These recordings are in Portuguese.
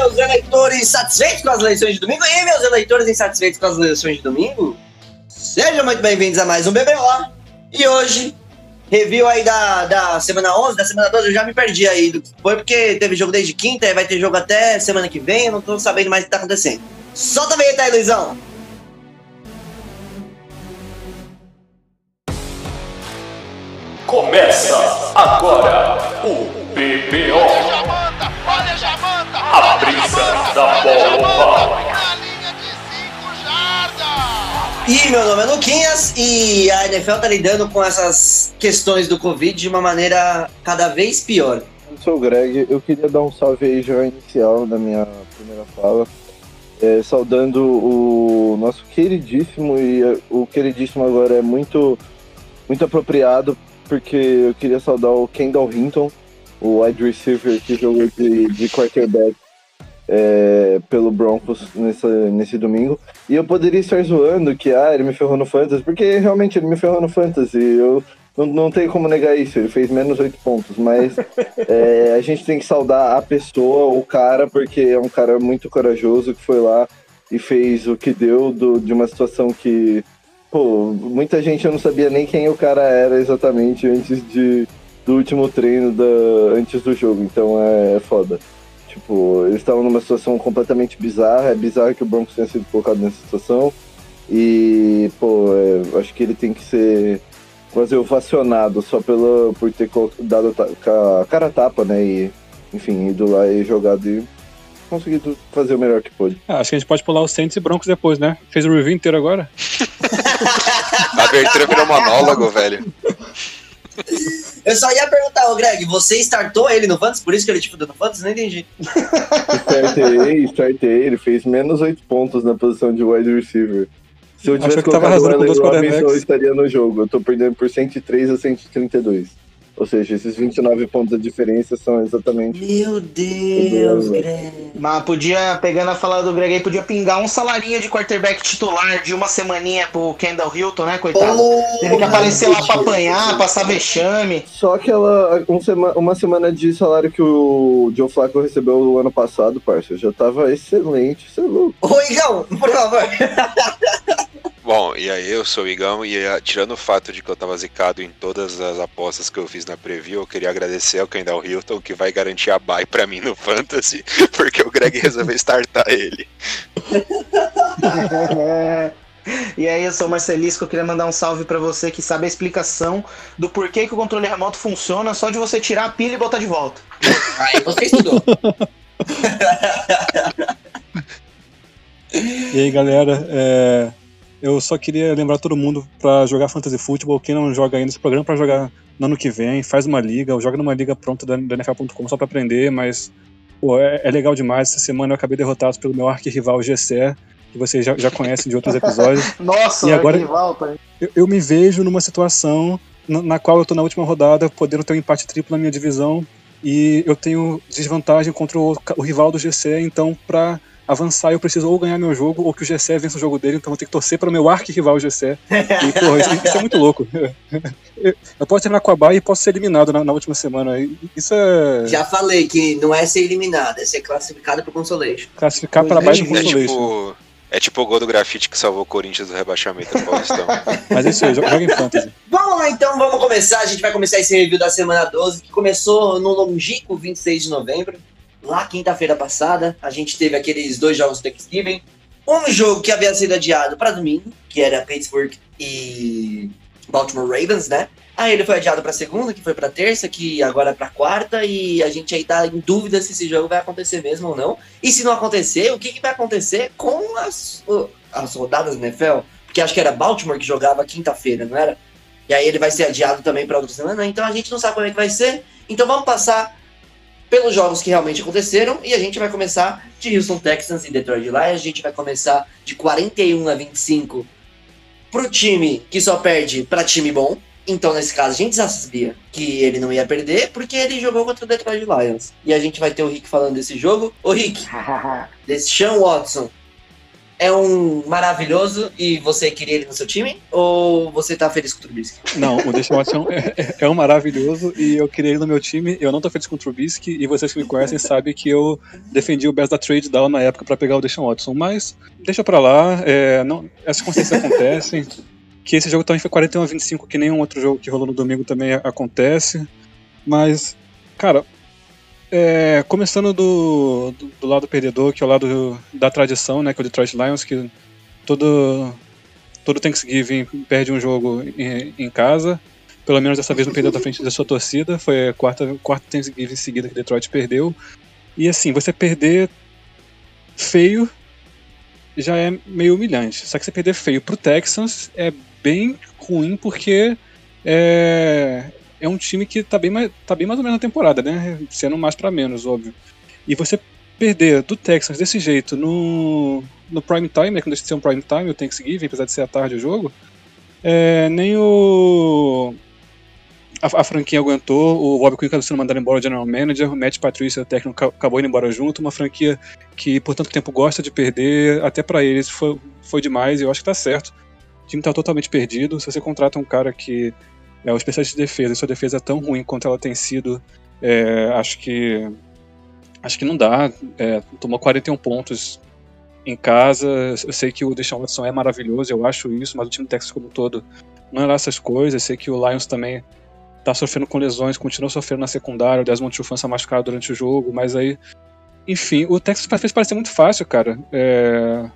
meus eleitores satisfeitos com as eleições de domingo e meus eleitores insatisfeitos com as eleições de domingo. Sejam muito bem-vindos a mais um BBO. E hoje, review aí da, da semana 11, da semana 12, eu já me perdi aí. Foi porque teve jogo desde quinta, e vai ter jogo até semana que vem, eu não tô sabendo mais o que tá acontecendo. Solta a vinheta aí, Luizão. Começa agora o BBO. A brisa da bola. E meu nome é Luquinhas e a NFL tá lidando com essas questões do Covid de uma maneira cada vez pior. Eu sou o Greg, eu queria dar um salve aí já inicial na minha primeira fala, é, saudando o nosso queridíssimo, e é, o queridíssimo agora é muito, muito apropriado, porque eu queria saudar o Kendall Hinton, o wide receiver que jogou de, de quarterback é, pelo Broncos nessa, nesse domingo. E eu poderia estar zoando que ah, ele me ferrou no Fantasy, porque realmente ele me ferrou no Fantasy. Eu não, não tenho como negar isso, ele fez menos oito pontos, mas é, a gente tem que saudar a pessoa, o cara, porque é um cara muito corajoso que foi lá e fez o que deu do, de uma situação que, pô, muita gente eu não sabia nem quem o cara era exatamente antes de, do último treino da, antes do jogo, então é, é foda. Tipo, eles estavam numa situação completamente bizarra. É bizarro que o Broncos tenha sido colocado nessa situação. E, pô, é, acho que ele tem que ser quase ovacionado só pela, por ter dado a cara a tapa, né? E, enfim, ido lá e jogado e conseguido fazer o melhor que pôde. Ah, acho que a gente pode pular os Saints e Broncos depois, né? Fez o review inteiro agora? a abertura virou monólogo, velho. Eu só ia perguntar, ô Greg, você startou ele no Fantasy? Por isso que ele te fudeu no Fantasy? Não entendi. startei, startei. Ele fez menos 8 pontos na posição de wide receiver. Se eu tivesse Achou que tava colocado o Allen Robinson, eu estaria no jogo. Eu tô perdendo por 103 a 132. Ou seja, esses 29 pontos de diferença são exatamente... Meu Deus, Greg. Mas podia, pegando a fala do Greg aí, podia pingar um salarinho de quarterback titular de uma semaninha pro Kendall Hilton, né, coitado? Teve que aparecer lá pra apanhar, passar vexame. Só aquela um sema- uma semana de salário que o Joe Flacco recebeu no ano passado, parça, já tava excelente, você é louco. Ô, Igão, por favor. Bom, e aí eu sou o Igão e ah, tirando o fato de que eu tava zicado em todas as apostas que eu fiz na preview, eu queria agradecer ao Kendall Hilton que vai garantir a bye pra mim no Fantasy, porque o Greg resolveu startar ele. E aí, eu sou o Marcelisco, eu queria mandar um salve pra você que sabe a explicação do porquê que o controle remoto funciona só de você tirar a pilha e botar de volta. Aí você estudou. E aí, galera, é, eu só queria lembrar todo mundo pra jogar Fantasy Football. Quem não joga ainda esse programa pra jogar no ano que vem, faz uma liga, ou joga numa liga pronta da, da NFL.com só pra aprender, mas pô, é, é legal demais. Essa semana eu acabei derrotado pelo meu arquirrival GCE, que vocês já, já conhecem de outros episódios. Nossa, E agora- rival, pai. Eu, eu me vejo numa situação na, na qual eu tô na última rodada, podendo ter um empate triplo na minha divisão, e eu tenho desvantagem contra o, o rival do GCE, então pra avançar eu preciso ou ganhar meu jogo ou que o GCE vença o jogo dele, então eu vou ter que torcer para o meu arqui-rival GCE. E, porra, isso, isso é muito louco. Eu, posso terminar com a baia e posso ser eliminado na, na última semana. Isso é Já falei que não é ser eliminado, é ser classificado pro Consolation. classificar para É baixo do É Consolation. tipo, é tipo o gol do grafite que salvou o Corinthians do rebaixamento do Paulistão. Mas é isso aí, joga joga em fantasy. Vamos lá então, vamos começar. A gente vai começar esse review da semana 12, que começou no longínquo 26 de novembro. Lá quinta-feira passada, a gente teve aqueles dois jogos do Thanksgiving. Um jogo que havia sido adiado para domingo, que era Pittsburgh e Baltimore Ravens, né? Aí ele foi adiado para segunda, que foi para terça, que agora é para quarta, e a gente aí tá em dúvida se esse jogo vai acontecer mesmo ou não. E se não acontecer, o que, que vai acontecer com as, as rodadas da NFL? Porque acho que era Baltimore que jogava quinta-feira, não era? E aí ele vai ser adiado também para outra semana, então a gente não sabe como é que vai ser. Então vamos passar pelos jogos que realmente aconteceram e a gente vai começar de Houston Texans e Detroit Lions. A gente vai começar de 41 a 25 pro time que só perde para time bom. Então, nesse caso, a gente já sabia que ele não ia perder porque ele jogou contra o Detroit Lions. E a gente vai ter o Rick falando desse jogo. Ô, Rick, desse Sean Watson. É um maravilhoso e você queria ele no seu time? Ou você tá feliz com o Trubisky? Não, o Deshaun Watson é, é, é um maravilhoso e eu queria ele no meu time. Eu não tô feliz com o Trubisky e vocês que me conhecem sabem que eu defendi o best da trade down na época para pegar o Deshaun Watson. Mas deixa pra lá, é, não, essas circunstâncias acontecem. Que esse jogo também foi 41 a 25, que nenhum outro jogo que rolou no domingo também acontece. Mas, cara, é, começando do, do, do, lado perdedor, que é o lado da tradição, né, que é o Detroit Lions, que todo, todo Thanksgiving perde um jogo em, em casa. Pelo menos dessa vez não perdeu da frente da sua torcida. Foi a quarta, quarta Thanksgiving seguida que Detroit perdeu. E assim, você perder feio já é meio humilhante. Só que você perder feio pro Texans é bem ruim porque é, é um time que tá bem, mais, tá bem mais ou menos na temporada, né? Sendo mais para menos, óbvio. E você perder do Texans desse jeito no, no prime time, né? Quando deixa de ser um prime time, o Thanksgiving, apesar de ser à tarde o jogo, é, nem o. A, a, franquia aguentou, o Bob Quinn acabou sendo mandado embora o general manager, o Matt Patricia, o técnico, acabou indo embora junto. Uma franquia que por tanto tempo gosta de perder, até para eles foi, foi demais e eu acho que tá certo. O time tá totalmente perdido. Se você contrata um cara que é, o especialista de defesa, e sua defesa é tão ruim quanto ela tem sido, é, acho que acho que não dá. É, tomou 41 pontos em casa. Eu sei que o Deshaun Watson é maravilhoso, eu acho isso, mas o time do Texas como um todo não é lá essas coisas. Eu sei que o Lions também tá sofrendo com lesões, continua sofrendo na secundária. O Desmond Trufant está machucado durante o jogo, mas aí, enfim, o Texas fez parecer muito fácil, cara. É,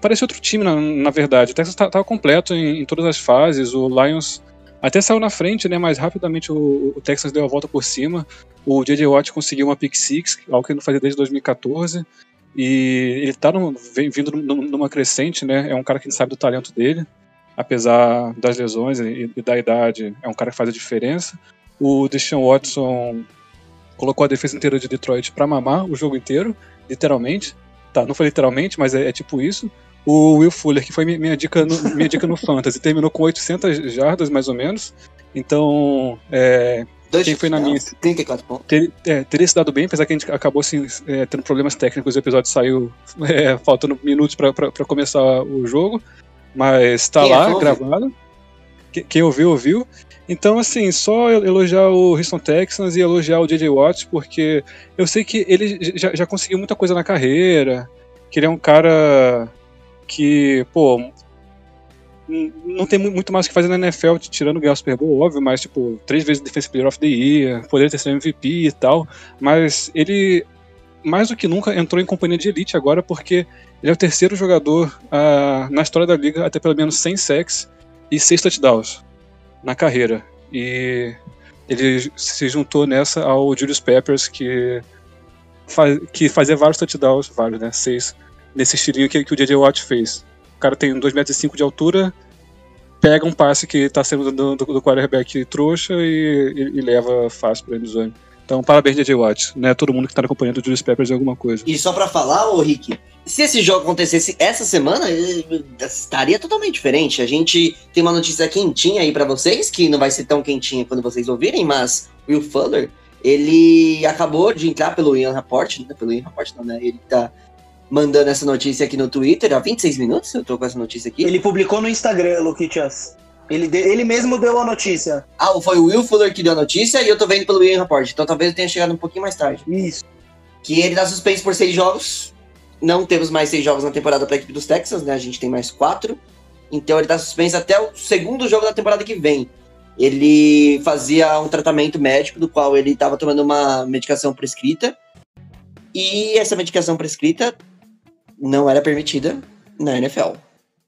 parecia outro time, na, na verdade. O Texas estava tá, completo em, em, todas as fases. O Lions até saiu na frente, né? Mas rapidamente o, o Texas deu a volta por cima. O J.J. Watt conseguiu uma pick six, algo que ele não fazia desde 2014. E ele está vindo numa crescente, né? É um cara que sabe do talento dele, apesar das lesões e, e da idade. É um cara que faz a diferença. O Deshaun Watson colocou a defesa inteira de Detroit para mamar o jogo inteiro, literalmente. Tá, não foi literalmente, mas é, é tipo isso. O Will Fuller, que foi minha dica no, minha dica no Fantasy, terminou com 800 jardas, mais ou menos. Então, é, quem foi na minha. 34 pontos. Ter, é, teria se dado bem, apesar que a gente acabou assim, é, tendo problemas técnicos. O episódio saiu é, faltando minutos para começar o jogo. Mas tá quem lá, gravado. Quem ouviu, ouviu. Então, assim, só elogiar o Houston Texans e elogiar o J.J. Watt, porque eu sei que ele já, já conseguiu muita coisa na carreira, que ele é um cara que, pô, não tem muito mais o que fazer na NFL, tirando ganhar o Super Bowl, óbvio, mas, tipo, três vezes Defensive Player of the Year, poderia ter sido MVP e tal, mas ele, mais do que nunca, entrou em companhia de elite agora, porque ele é o terceiro jogador uh, na história da liga a ter pelo menos 100 sacks e 6 touchdowns na carreira. E ele se juntou nessa ao Julius Peppers, que, faz, que fazia vários touchdowns, vários, né? Seis, nesse estilinho que, que o J.J. Watt fez. O cara tem 2,5 metros de altura, pega um passe que está sendo do, do, do quarterback trouxa e, e, e leva fácil para a endzone. Então, parabéns, J.J. Watt. Né? Todo mundo que está acompanhando o Julius Peppers é alguma coisa. E só para falar, ô Rick, se esse jogo acontecesse essa semana, estaria totalmente diferente. A gente tem uma notícia quentinha aí para vocês, que não vai ser tão quentinha quando vocês ouvirem, mas Will Fuller, ele acabou de entrar pelo Ian Rapport, né? pelo Ian Rapport não, né? Ele tá mandando essa notícia aqui no Twitter há 26 minutos, eu tô com essa notícia aqui. Ele publicou no Instagram, Luquitas. Ele, de, ele mesmo deu a notícia. Ah, foi o Will Fuller que deu a notícia e eu tô vendo pelo Ian Rapport, então talvez eu tenha chegado um pouquinho mais tarde. Isso. Que ele tá suspenso por seis jogos, não temos mais seis jogos na temporada para a equipe dos Texans, né? A gente tem mais quatro. Então ele está suspenso até o segundo jogo da temporada que vem. Ele fazia um tratamento médico do qual ele estava tomando uma medicação prescrita. E essa medicação prescrita não era permitida na NFL.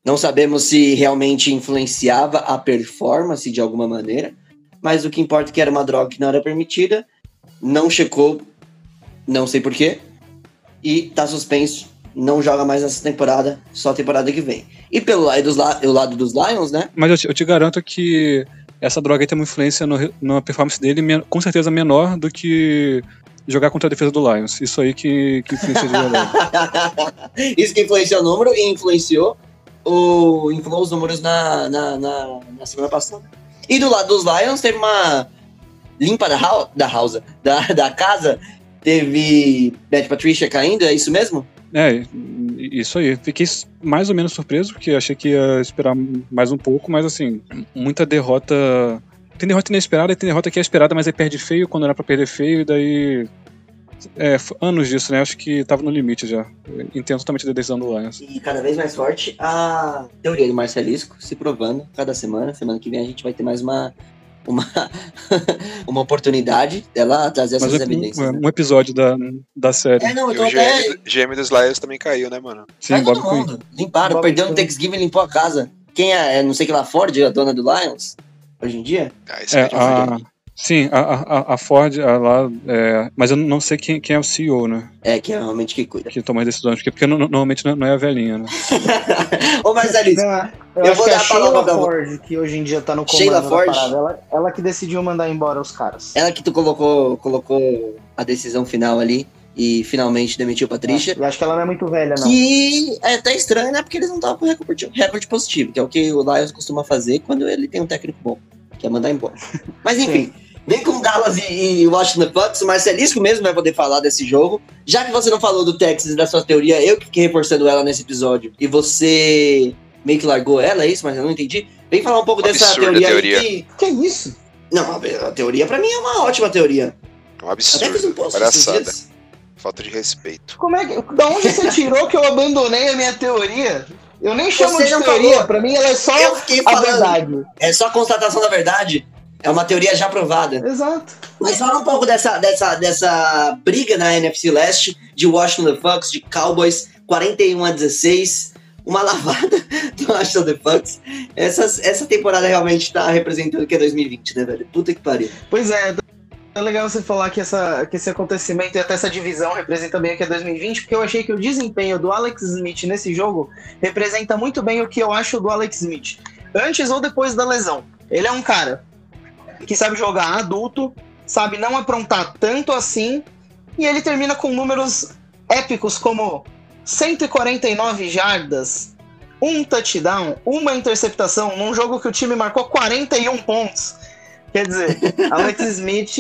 Não sabemos se realmente influenciava a performance de alguma maneira, mas o que importa é que era uma droga que não era permitida, não checou, não sei porquê, e tá suspenso. Não joga mais nessa temporada, só a temporada que vem. E pelo lado dos, o Lions, né? Mas eu te, eu te garanto que essa droga aí tem uma influência no, na performance dele com certeza menor do que jogar contra a defesa do Lions. Isso aí que, que de verdade. Isso que influenciou o número e influenciou o, influou os números na, na, na, na, semana passada. E do lado dos Lions teve uma limpa da, da house, da, da casa Teve Beth Patricia caindo, é isso mesmo? É, Isso aí. Fiquei mais ou menos surpreso, porque achei que ia esperar mais um pouco, mas assim, muita derrota. Tem derrota inesperada e tem derrota que é esperada, mas aí perde feio quando era pra perder feio, e daí. É, anos disso, né? Acho que tava no limite já. Entendo totalmente a decisão do Lions. E cada vez mais forte a teoria do Marcelisco se provando cada semana. Semana que vem a gente vai ter mais uma. Uma, uma oportunidade dela trazer essas Mas é evidências. um, né? um episódio da, da série. É, não, E eu tô o até. GM, do- GM dos Lions também caiu, né, mano? Sim, Vai Bob todo mundo. Limparam, Bob perdeu no Quinn. Thanksgiving, limpou a casa. Quem é, é, não sei que lá, Ford, a dona do Lions? Hoje em dia? Ah, esse É, cara a, sim, a, a, a Ford, a lá, é, mas eu não sei quem, quem é o CEO, né? É, que é realmente que cuida. Que toma as decisões, porque, porque no- normalmente não não é a velhinha, né? Ô, Marcelisco, Não, eu, Eu vou que é dar a a palavra pra Ford, que hoje em dia tá no comando Sheila da Ford? parada. Ela, ela que decidiu mandar embora os caras. ela que tu colocou, colocou a decisão final ali e finalmente demitiu Patrícia. Eu acho que ela não é muito velha, não. Que é até estranho, né? Porque eles não estavam com recorde, recorde positivo, que é o que o Lions costuma fazer quando ele tem um técnico bom, que é mandar embora. Mas enfim, vem com Dallas e, e Washington Bucks, o Marcelisco mesmo vai poder falar desse jogo. Já que você não falou do Texas e da sua teoria, eu que fiquei reforçando ela nesse episódio, e você meio que largou ela, é isso? Mas eu não entendi. Vem falar um pouco dessa teoria, teoria. aí que... Que isso? Não, a, a teoria pra mim é uma ótima teoria. É um Até fiz um absurdo. post Palhaçada. Falta de respeito. Como é que. Da onde você tirou que eu abandonei a minha teoria? Eu nem chamo Você de teoria, falou. pra mim ela é só a falando. verdade. É só constatação da verdade. É uma teoria já provada. Exato. Mas fala um pouco dessa, dessa, dessa briga na NFC Leste de Washington Bucks, de Cowboys, 41 a 16. Uma lavada do Washington Bucks. Essa, essa temporada realmente tá representando o que é 2020, né, velho? Puta que pariu. Pois é, é legal você falar que, essa, que esse acontecimento e até essa divisão representa bem o que é 2020, porque eu achei que o desempenho do Alex Smith nesse jogo representa muito bem o que eu acho do Alex Smith. Antes ou depois da lesão. Ele é um cara que sabe jogar adulto, sabe não aprontar tanto assim, e ele termina com números épicos como 149 jardas, um touchdown, uma interceptação, num jogo que o time marcou 41 pontos. Quer dizer, Alex Smith,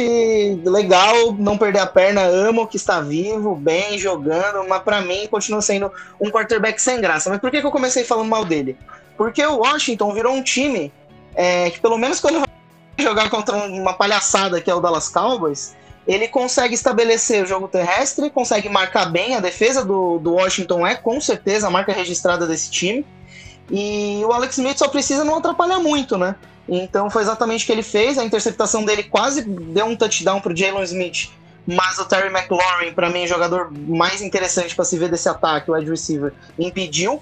legal, não perder a perna, amo que está vivo, bem, jogando, mas pra mim continua sendo um quarterback sem graça. Mas por que, que eu comecei falando mal dele? Porque o Washington virou um time é, que, pelo menos quando vai jogar contra uma palhaçada que é o Dallas Cowboys, ele consegue estabelecer o jogo terrestre, consegue marcar bem. A defesa do, do Washington é com certeza a marca registrada desse time. E o Alex Smith só precisa não atrapalhar muito, né? Então foi exatamente o que ele fez. A interceptação dele quase deu um touchdown pro Jalen Smith. Mas o Terry McLaurin, para mim, o jogador mais interessante para se ver desse ataque, o wide receiver, impediu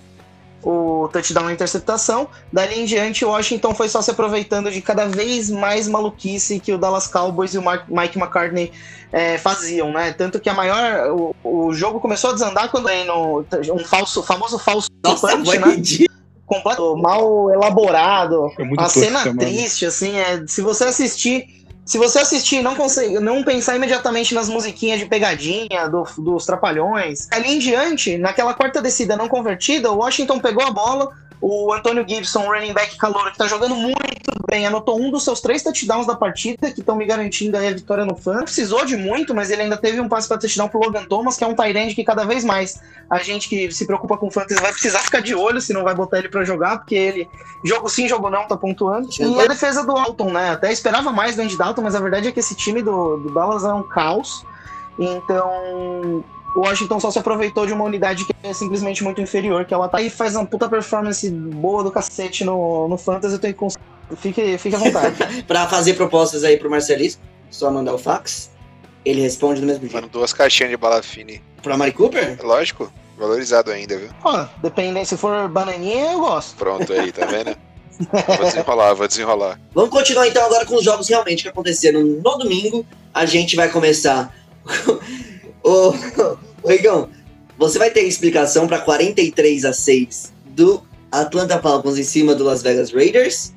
o touchdown e a interceptação. Dali em diante, o Washington foi só se aproveitando de cada vez mais maluquice que o Dallas Cowboys e o Mike McCartney eh, faziam, né? Tanto que a maior. O, o jogo começou a desandar quando aí no um falso, famoso falso Nossa, punch, né? ridículo. completo, mal elaborado, uma tosco, cena triste, assim, é, se você assistir, se você assistir e não conseguir, não pensar imediatamente nas musiquinhas de pegadinha, do- dos trapalhões, ali em diante, naquela quarta descida não convertida, o Washington pegou a bola, o Antônio Gibson, running back calouro, que tá jogando muito bem, anotou um dos seus três touchdowns da partida, que estão me garantindo aí a vitória no fã. Precisou de muito, mas ele ainda teve um passe para touchdown pro Logan Thomas, que é um tight que cada vez mais a gente que se preocupa com fantasy vai precisar ficar de olho se não vai botar ele para jogar, porque ele, jogo sim, jogo não, tá pontuando. E a defesa do Alton, né? Até esperava mais do Andy Dalton, mas a verdade é que esse time do, do Dallas é um caos. Então, o Washington só se aproveitou de uma unidade que é simplesmente muito inferior, que é o ataque, e faz uma puta performance boa do cacete no, no Fantasy. Eu tenho que cons- Fique, fique à vontade. Pra fazer propostas aí pro Marcelisco, só mandar o fax. Ele responde do mesmo jeito. Mano, duas caixinhas de bala fine. Pro Amari Cooper? Lógico, valorizado ainda, viu? Ó, dependendo, se for bananinha, eu gosto. Pronto aí, tá vendo? vou desenrolar, vou desenrolar. Vamos continuar então agora com os jogos realmente que aconteceram no domingo. A gente vai começar. Ô, Igão, você vai ter explicação para 43 a 6 do Atlanta Falcons em cima do Las Vegas Raiders?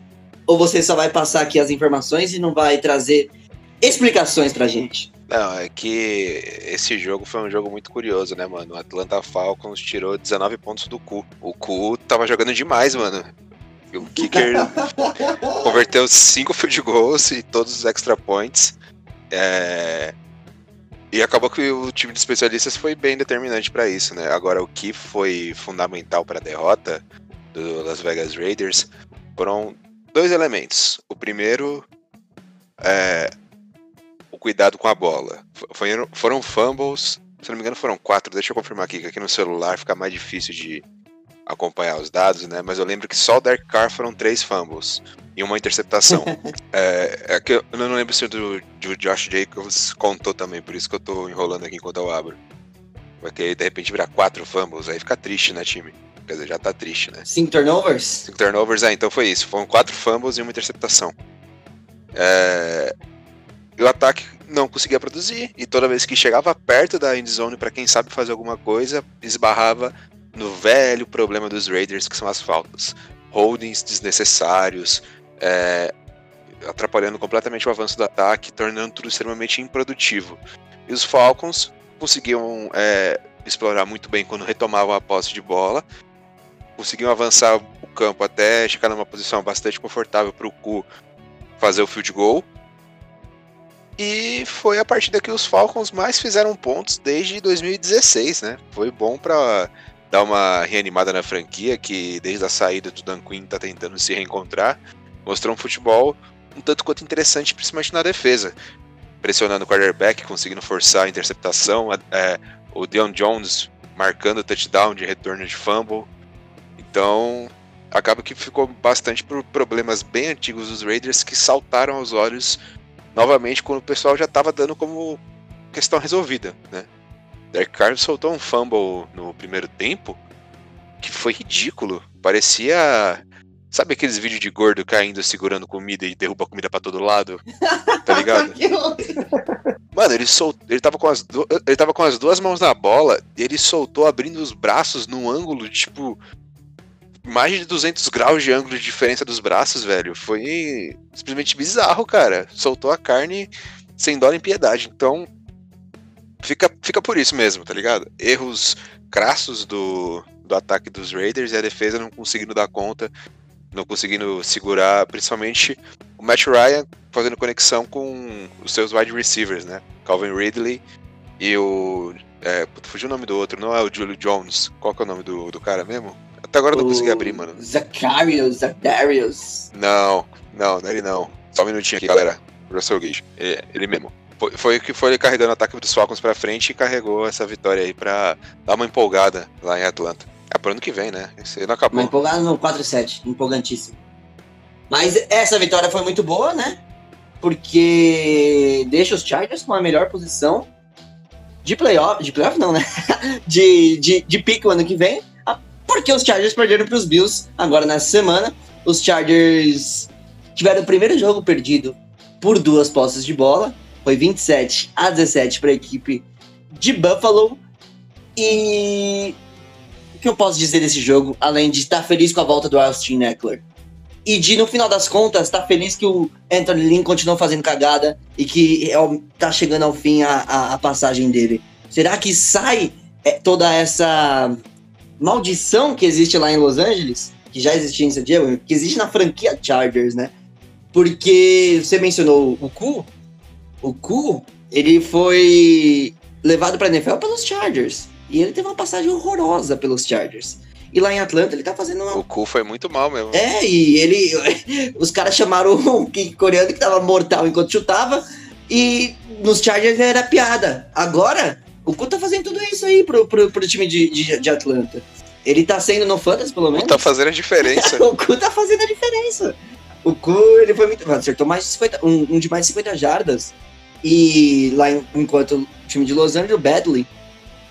Ou você só vai passar aqui as informações e não vai trazer explicações pra gente? Não, é que esse jogo foi um jogo muito curioso, né, mano? O Atlanta Falcons tirou 19 pontos do cu. O cu tava jogando demais, mano. O kicker converteu 5 field goals e todos os extra points. É... E acabou que o time de especialistas foi bem determinante para isso, né? Agora, o que foi fundamental para a derrota do Las Vegas Raiders foram dois elementos. O primeiro é o cuidado com a bola. Foram fumbles, se não me engano foram quatro, deixa eu confirmar aqui, que aqui no celular fica mais difícil de acompanhar os dados, né? Mas eu lembro que só o Derek Carr foram três fumbles e uma interceptação. é, é, que eu não lembro se o do, do Josh Jacobs contou também, por isso que eu tô enrolando aqui enquanto eu abro. Porque de repente virar quatro fumbles, aí fica triste, né, time? Quer dizer, já tá triste, né? Cinco turnovers? Cinco turnovers, é, então foi isso. Foram quatro fumbles e uma interceptação. É... E o ataque não conseguia produzir, e toda vez que chegava perto da endzone para quem sabe fazer alguma coisa, esbarrava no velho problema dos Raiders, que são as faltas. Holdings desnecessários, é, atrapalhando completamente o avanço do ataque, tornando tudo extremamente improdutivo. E os Falcons conseguiam é, explorar muito bem quando retomavam a posse de bola, conseguiam avançar o campo até chegar numa posição bastante confortável para o Cu fazer o field goal. E foi a partida que os Falcons mais fizeram pontos desde 2016, né? Foi bom para dar uma reanimada na franquia, que desde a saída do Dan Quinn tá tentando se reencontrar. Mostrou um futebol um tanto quanto interessante, principalmente na defesa. Pressionando o quarterback, conseguindo forçar a interceptação. É, o Deon Jones marcando touchdown de retorno de fumble. Então, acaba que ficou bastante por problemas bem antigos dos Raiders que saltaram aos olhos novamente quando o pessoal já estava dando como questão resolvida, né? Derek Carr soltou um fumble no primeiro tempo que foi ridículo. Parecia. Sabe aqueles vídeos de gordo caindo segurando comida e derruba comida para todo lado? Tá ligado? Mano, ele soltou. Ele tava, com as du... ele tava com as duas mãos na bola e ele soltou abrindo os braços num ângulo, tipo. Mais de 200 graus de ângulo de diferença dos braços, velho. Foi simplesmente bizarro, cara. Soltou a carne sem dó nem piedade. Então, fica, fica por isso mesmo, tá ligado? Erros crassos do, do ataque dos Raiders e a defesa não conseguindo dar conta, não conseguindo segurar, principalmente o Matt Ryan fazendo conexão com os seus wide receivers, né? Calvin Ridley e o. É, fugiu o nome do outro, não é o Julio Jones. Qual que é o nome do, do cara mesmo? Até agora eu não consegui abrir, mano. Zacharias, Zacharias. Não, não, não é ele não. Só um minutinho aqui, galera. Russell Gage. É, ele mesmo. Foi, o que foi carregando o ataque dos Falcons pra frente e carregou essa vitória aí pra dar uma empolgada lá em Atlanta. É pro ano que vem, né? Esse não acabou. Uma empolgada no 4-7, empolgantíssimo. Mas essa vitória foi muito boa, né? Porque deixa os Chargers com a melhor posição de playoff. De playoff não, né? de, de, de o ano que vem. Porque os Chargers perderam para os Bills agora nessa semana. Os Chargers tiveram o primeiro jogo perdido por duas posses de bola. Foi 27 a 17 para a equipe de Buffalo. E o que eu posso dizer desse jogo, além de estar feliz com a volta do Austin Eckler? E de, no final das contas, estar feliz que o Anthony Lynn continuou fazendo cagada e que é, tá chegando ao fim a, a, a passagem dele. Será que sai é, toda essa maldição que existe lá em Los Angeles? Que já existia em San Diego, que existe na franquia Chargers, né? Porque você mencionou o Cu, o Ku, ele foi levado para NFL pelos Chargers. E ele teve uma passagem horrorosa pelos Chargers. E lá em Atlanta ele tá fazendo uma. O Ku foi muito mal mesmo. É, e ele. Os caras chamaram o kick coreano que tava mortal enquanto chutava. E nos Chargers era piada. Agora, o Ku tá fazendo tudo isso aí pro, pro, pro time de, de, de Atlanta. Ele tá sendo no Fantasy, pelo menos. O Ku tá fazendo a diferença. o Ku tá fazendo a diferença. O Ku, ele foi muito. Acertou mais de 50, um, um de mais de 50 jardas. E lá enquanto o time de Los Angeles, o Badley,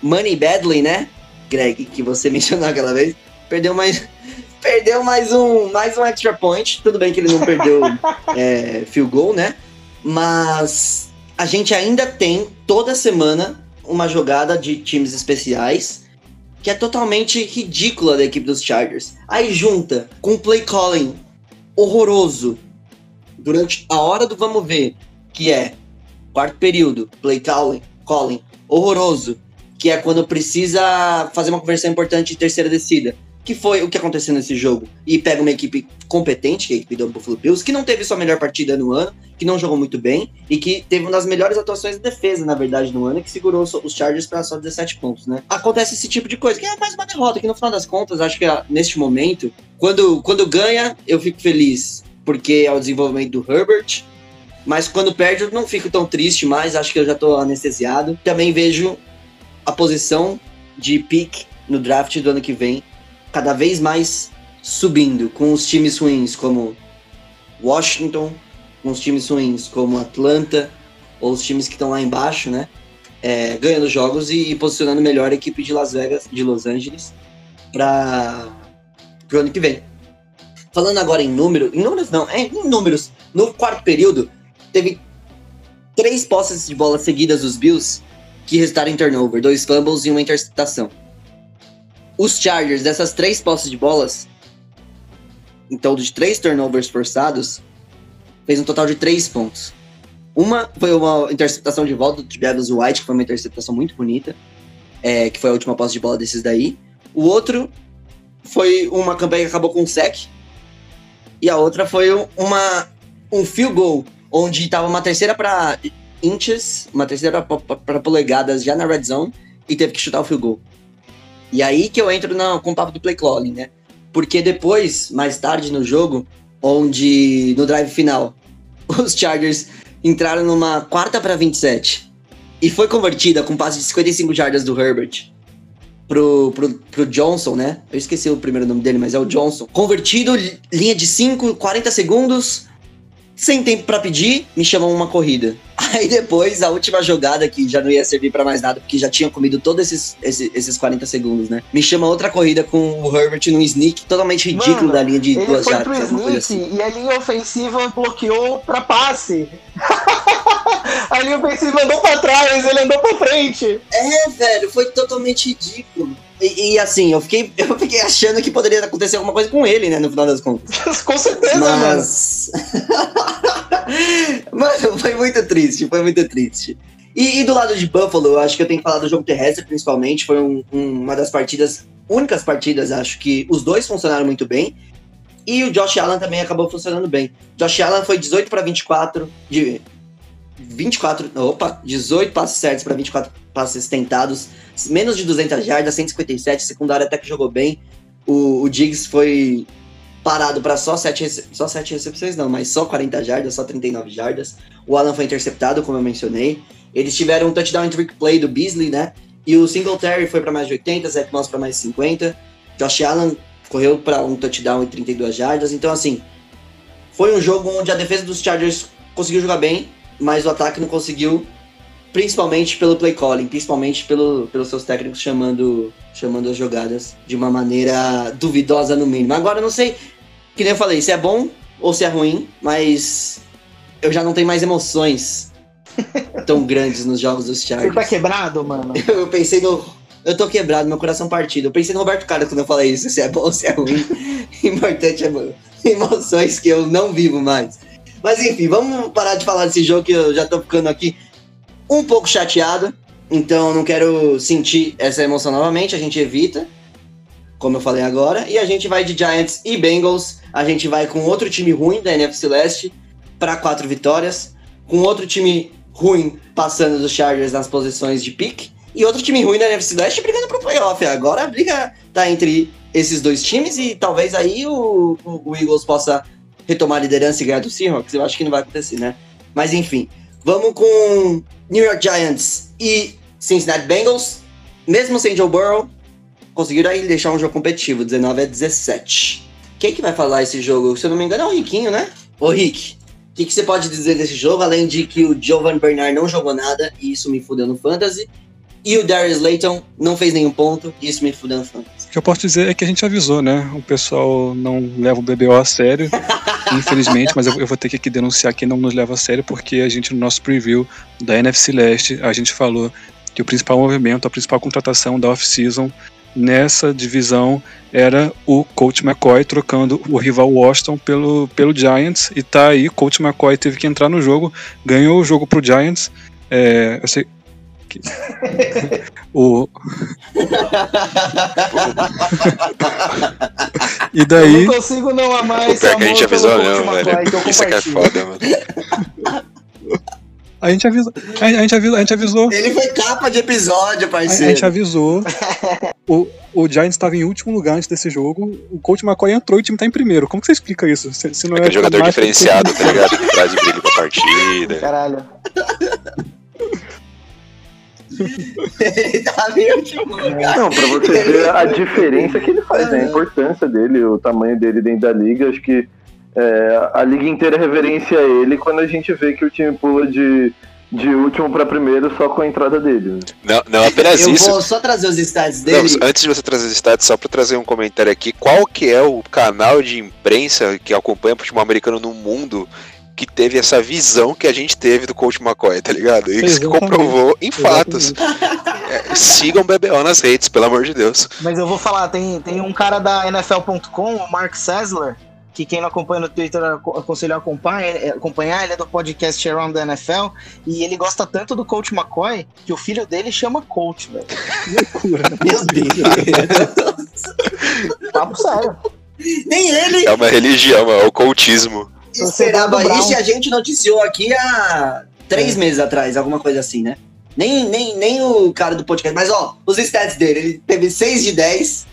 Money Badley, né? Greg, que você mencionou aquela vez, perdeu mais. Perdeu mais um, mais um extra point. Tudo bem que ele não perdeu é, field goal, né? Mas a gente ainda tem toda semana uma jogada de times especiais que é totalmente ridícula da equipe dos Chargers. Aí junta com play calling horroroso durante a hora do vamos ver, que é quarto período, play calling, calling horroroso, que é quando precisa fazer uma conversão importante de terceira descida, que foi o que aconteceu nesse jogo, e pega uma equipe competente, que é a equipe do Buffalo Bills, que não teve sua melhor partida no ano, que não jogou muito bem, e que teve uma das melhores atuações de defesa, na verdade, no ano, que segurou os Chargers para só 17 pontos, né? Acontece esse tipo de coisa, que é mais uma derrota, que no final das contas, acho que ah, neste momento, quando, quando ganha, eu fico feliz, porque é o desenvolvimento do Herbert, mas quando perde eu não fico tão triste mais, acho que eu já tô anestesiado. Também vejo a posição de pick no draft do ano que vem cada vez mais subindo, com os times ruins como Washington, com os times ruins como Atlanta, ou os times que estão lá embaixo, né? É, ganhando jogos e, posicionando melhor a equipe de Las Vegas, de Los Angeles, para o ano que vem. Falando agora em número, em números não, é, em números, no quarto período, teve três posses de bola seguidas dos Bills que resultaram em turnover, dois fumbles e uma interceptação. Os Chargers, dessas três posses de bolas, então de três turnovers forçados, fez um total de três pontos. Uma foi uma interceptação de volta do Travis White, que foi uma interceptação muito bonita, é, que foi a última posse de bola desses daí. O outro foi uma campanha que acabou com um sec. E a outra foi uma, um field goal, onde estava uma terceira para inches, uma terceira para polegadas já na red zone, e teve que chutar o field goal. E aí que eu entro na, com o papo do play calling, né? Porque depois, mais tarde no jogo, onde no drive final, os Chargers entraram numa quarta para 27 e foi convertida com passe de 55 jardas do Herbert pro, pro, pro Johnson, né? Eu esqueci o primeiro nome dele, mas é o Johnson. Convertido, linha de 5, 40 segundos, sem tempo para pedir, me chamam uma corrida. Aí depois, a última jogada, que já não ia servir para mais nada, porque já tinha comido todos esses, esses, esses 40 segundos, né? Me chama outra corrida com o Herbert num sneak totalmente ridículo Mano, da linha de ele duas jardas. assim. e a linha ofensiva bloqueou pra passe. a linha ofensiva andou pra trás, ele andou pra frente. É, velho, foi totalmente ridículo. E, e, assim, eu fiquei, eu fiquei achando que poderia acontecer alguma coisa com ele, né, no final das contas. Com certeza, mano. Mas. Mano, foi muito triste, foi muito triste. E, e do lado de Buffalo, eu acho que eu tenho que falar do jogo terrestre, principalmente. Foi um- um- uma das partidas, únicas partidas, acho que os dois funcionaram muito bem. E o Josh Allen também acabou funcionando bem. Josh Allen foi 18 para 24, de 24, opa, 18 passes certos para 24 passes tentados, menos de 200 jardas, 157, secundário até que jogou bem. O, o Diggs foi parado para só 7 rece- só sete recepções, não, mas só 40 jardas, só 39 jardas. O Allen foi interceptado, como eu mencionei. Eles tiveram um touchdown em trick play do Beasley, né? E o Singletary foi para mais de 80, Zach Moss para mais de 50. Josh Allen correu para um touchdown em 32 jardas. Então, assim, foi um jogo onde a defesa dos Chargers conseguiu jogar bem, mas o ataque não conseguiu, principalmente pelo play calling, principalmente pelo, pelos seus técnicos chamando, chamando as jogadas de uma maneira duvidosa no mínimo. Agora, eu não sei, que nem eu falei, se é bom ou se é ruim, mas eu já não tenho mais emoções tão grandes nos jogos dos Você Chargers. tá quebrado, mano? Eu pensei no. Eu tô quebrado, meu coração partido. Eu pensei no Roberto Carlos quando eu falei isso, se é bom ou se é ruim. Importante é mo- emoções que eu não vivo mais. Mas enfim, vamos parar de falar desse jogo que eu já tô ficando aqui um pouco chateado. Então não quero sentir essa emoção novamente, a gente evita, como eu falei agora. E a gente vai de Giants e Bengals. A gente vai com outro time ruim da NFC Leste para quatro vitórias. Com outro time ruim passando dos Chargers nas posições de pick. E outro time ruim da NFC Leste brigando pro playoff. Agora a briga tá entre esses dois times e talvez aí o- o Eagles possa retomar a liderança e ganhar do Seahawks. Eu acho que não vai acontecer, né? Mas enfim, vamos com New York Giants e Cincinnati Bengals. Mesmo sem Joe Burrow, conseguiram aí deixar um jogo competitivo, 19 a 17. Quem que vai falar esse jogo? Se eu não me engano é o Riquinho, né? Ô Rick, o que, que você pode dizer desse jogo, além de que o Giovanni Bernard não jogou nada, e isso me fudeu no Fantasy, e o Darius Layton não fez nenhum ponto, e isso me fudeu no Fantasy. O que eu posso dizer é que a gente avisou, né? O pessoal não leva o BBO a sério, infelizmente, mas eu, eu vou ter que aqui denunciar quem não nos leva a sério, porque a gente, no nosso preview da NFC Leste, a gente falou que o principal movimento, a principal contratação da off-season nessa divisão era o Coach McCoy trocando o rival Washington pelo, pelo Giants, e tá aí, Coach McCoy teve que entrar no jogo, ganhou o jogo pro Giants. É, eu sei, Que- o... e Eu daí, não consigo não amar esse que a gente amor avisou que eu velho. Isso que é foda, mano. a gente avisou, a a gente avisou, a gente avisou, Ele foi capa de episódio, a, a gente parceiro. avisou. O, o Giants estava em último lugar antes desse jogo. O Coach McCoy entrou e o time tá em primeiro. Como que você explica isso? Se, se não Aquele jogador a mágica do diferenciado, tá ligado? Que traz brilho pra partida. Caralho. Ele em último lugar. Não, pra você ver a diferença que ele faz, né? a importância dele, o tamanho dele dentro da liga. Acho que é, a liga inteira reverencia ele quando a gente vê que o time pula de, de último pra primeiro só com a entrada dele. né? Não, não apenas Eu isso. vou só trazer os stats Não, dele. antes de você trazer os stats, só pra trazer um comentário aqui, qual que é o canal de imprensa que acompanha o futebol americano no mundo que teve essa visão que a gente teve do Coach McCoy, tá ligado? E que se Exatamente. comprovou em fatos. É, sigam o BBO nas redes, pelo amor de Deus. Mas eu vou falar, tem, tem um cara da NFL.com, o Mark Sessler, que quem não acompanha no Twitter aco- aconselho a acompanhar, é- acompanhar, ele é do podcast Around the NFL, e ele gosta tanto do Coach McCoy que o filho dele chama Coach, velho. loucura. Meu Deus. Papo sério. Nem ele É uma religião, é o coachismo. Esperava isso e a gente noticiou aqui há três É. meses atrás, alguma coisa assim, né? Nem, nem, nem o cara do podcast. Mas, ó, os stats dele. Ele teve 6 de 10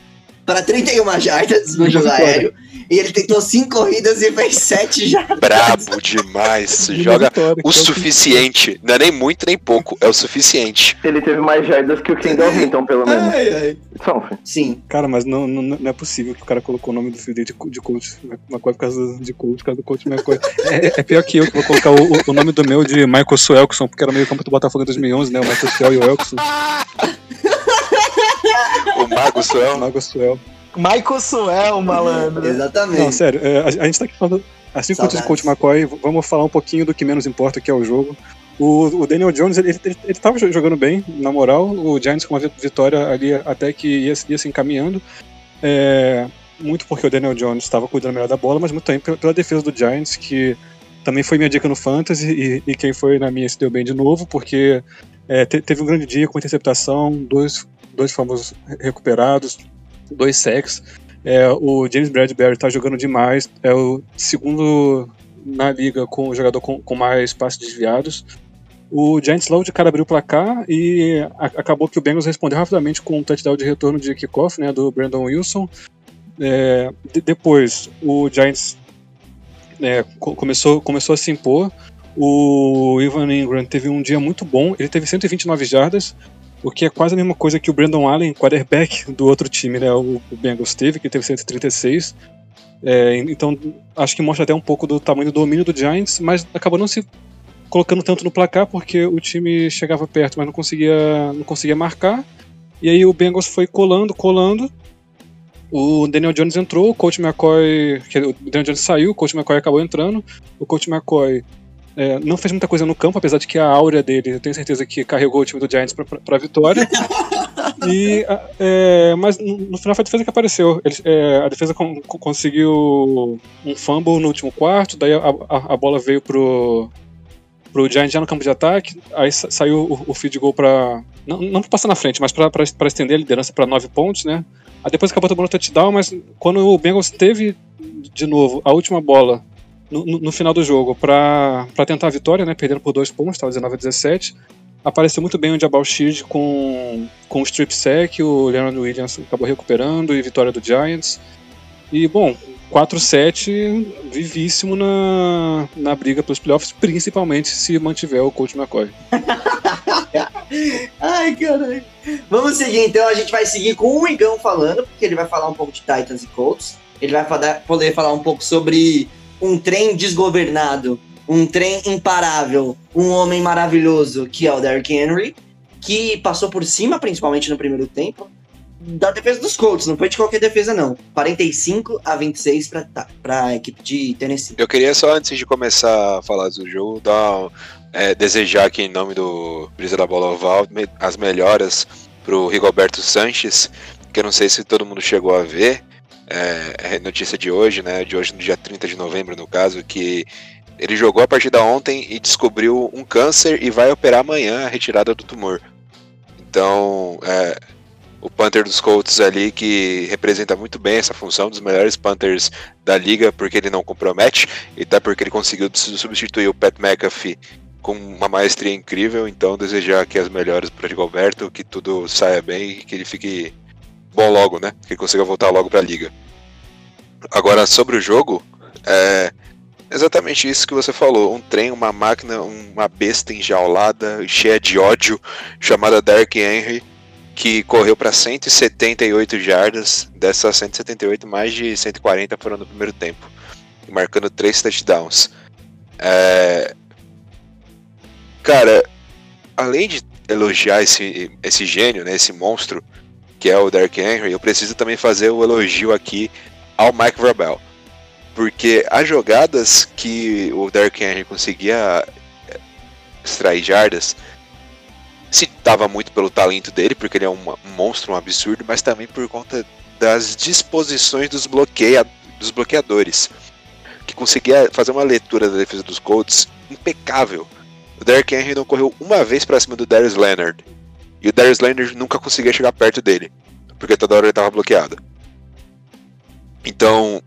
para 31 jardas no jogo aéreo. E ele tentou 5 corridas e fez 7 jardas. Brabo demais. Uma Joga o é suficiente. Não é nem muito nem pouco, é o suficiente. Ele teve mais jardas que o Kendall Hinton, pelo menos. Ai, ai. Sim. Cara, mas não, não, não é possível que o cara colocou o nome do filho dele de, de coach McCoy por causa de coach, por causa do coach McCoy. É, é pior que eu que vou colocar o, o- o nome do meu de Michael Suelkson, porque era meio campo do Botafogo em 2011, né? O Michael Suel e o Elkson. O Mago Suel. Michael Suel. Michael Suel, malandro. Exatamente. Não, sério, é, a, a gente tá aqui falando. Assim quanto de. Coach McCoy, vamos falar um pouquinho do que menos importa, que é o jogo. O, o Daniel Jones, ele, ele, ele tava jo- jogando bem, na moral. O Giants com uma vi- vitória ali até que ia, ia se encaminhando. É, muito porque o Daniel Jones estava cuidando melhor da bola, mas muito também pela, pela defesa do Giants, que também foi minha dica no Fantasy, e, e quem foi na minha se deu bem de novo, porque é, te- teve um grande dia com interceptação, dois, dois famosos recuperados, dois sacks. É, o James Bradbury tá jogando demais. É o segundo na liga com o jogador com, com mais passes desviados. O Giants logo de cara abriu o placar e a- acabou que o Bengals respondeu rapidamente com um touchdown de retorno de kickoff né, do Brandon Wilson. É, de- depois, o Giants é, co- começou, começou a se impor. O Ivan Ingram teve um dia muito bom. Ele teve 129 jardas, o que é quase a mesma coisa que o Brandon Allen, quarterback do outro time, né, o, Bengals teve, que teve 136. É, então, acho que mostra até um pouco do tamanho do domínio do Giants, mas acabou não se colocando tanto no placar porque o time chegava perto, mas não conseguia, não conseguia marcar. E aí o Bengals foi colando, colando. O Daniel Jones entrou, o Coach McCoy, o Daniel Jones saiu, o Coach McCoy acabou entrando. O Coach McCoy é, não fez muita coisa no campo, apesar de que a áurea dele, eu tenho certeza que carregou o time do Giants pra, pra, pra vitória. E, é, mas no final foi a defesa que apareceu. Eles, é, a defesa con- con- conseguiu um fumble no último quarto, daí a, a- a bola veio pro, pro Giants já no campo de ataque, aí sa- saiu o, o feed goal pra. Não, não pra passar na frente, mas pra, pra, pra estender a liderança pra nove pontos, né? Aí depois acabou tomando touchdown, mas quando o Bengals teve de novo a última bola no, no- final do jogo pra tentar a vitória, né? Perdendo por dois pontos, tava 19 a 17 apareceu muito bem o Jabal Shield com, com o strip sack, o Leonard Williams acabou recuperando e vitória do Giants. E, bom, 4-7 vivíssimo na, na briga pelos playoffs, principalmente se mantiver o coach McCoy. Ai, caralho. Vamos seguir então, a gente vai seguir com o Igão falando, porque ele vai falar um pouco de Titans e Colts. Ele vai fada- poder falar um pouco sobre um trem desgovernado, um trem imparável, um homem maravilhoso, que é o Derrick Henry, que passou por cima, principalmente no primeiro tempo, da defesa dos Colts, não foi de qualquer defesa não. 45 a 26 para a equipe de Tennessee. Eu queria só, antes de começar a falar do jogo, dar, é, desejar aqui em nome do Brisa da Bola Oval as melhoras pro Rigoberto Sanches, que eu não sei se todo mundo chegou a ver. É, é notícia de hoje, né? De hoje, no dia 30 de novembro, no caso, que ele jogou a partida ontem e descobriu um câncer e vai operar amanhã a retirada do tumor. Então, é, o Panther dos Colts ali que representa muito bem essa função dos melhores Panthers da liga, porque ele não compromete, e até porque ele conseguiu substituir o Pat McAfee com uma maestria incrível, então desejar que as melhores para Rigoberto, que tudo saia bem e que ele fique bom logo, né? Que ele consiga voltar logo para a liga. Agora, sobre o jogo, é exatamente isso que você falou: um trem, uma máquina, uma besta enjaulada, cheia de ódio, chamada Dark Henry, que correu para 178 jardas, dessas 178, mais de 140 foram no primeiro tempo, marcando três touchdowns. É, Cara, além de elogiar esse, esse gênio, né, esse monstro que é o Derrick Henry, eu preciso também fazer o elogio aqui ao Mike Vrabel. Porque as jogadas que o Derrick Henry conseguia eh, extrair jardas, se dava muito pelo talento dele, porque ele é um, um monstro, um absurdo, mas também por conta das disposições dos, bloqueia, dos bloqueadores, que conseguia fazer uma leitura da defesa dos Colts impecável. O Derrick Henry não correu uma vez para cima do Darius Leonard. E o Darius Leonard nunca conseguia chegar perto dele. Porque toda hora ele estava bloqueado. Então,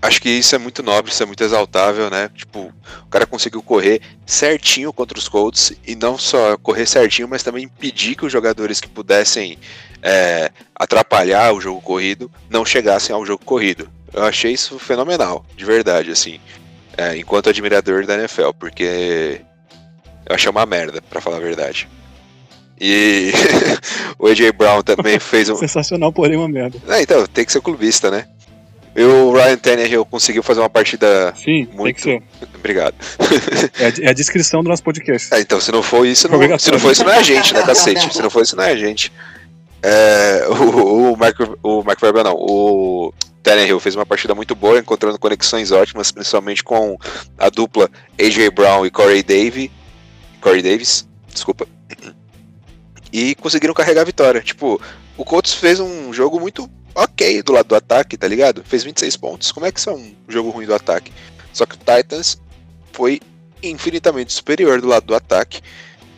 acho que isso é muito nobre, isso é muito exaltável, né? Tipo, o cara conseguiu correr certinho contra os Colts e não só correr certinho, mas também impedir que os jogadores que pudessem é, atrapalhar o jogo corrido não chegassem ao jogo corrido. Eu achei isso fenomenal, de verdade, assim, é, enquanto admirador da NFL, porque eu achei uma merda, para falar a verdade. E o AJ Brown também fez um. Sensacional, porém uma merda. É, então, tem que ser clubista, né? E o Ryan Tannehill conseguiu fazer uma partida. Sim, muito... tem que ser. Obrigado. É a, é a descrição do nosso podcast. É, então, se não for isso, não, se não for isso, não é a gente, né, cacete? Se não for isso, não é a gente. É, o, o, Mark, o Mark Verber, não. O Tannehill fez uma partida muito boa, encontrando conexões ótimas, principalmente com a dupla AJ Brown e Corey Davey. Corey Davis, desculpa. E conseguiram carregar a vitória. Tipo, o Colts fez um jogo muito ok do lado do ataque, tá ligado? Fez 26 pontos. Como é que isso é um jogo ruim do ataque? Só que o Titans foi infinitamente superior do lado do ataque.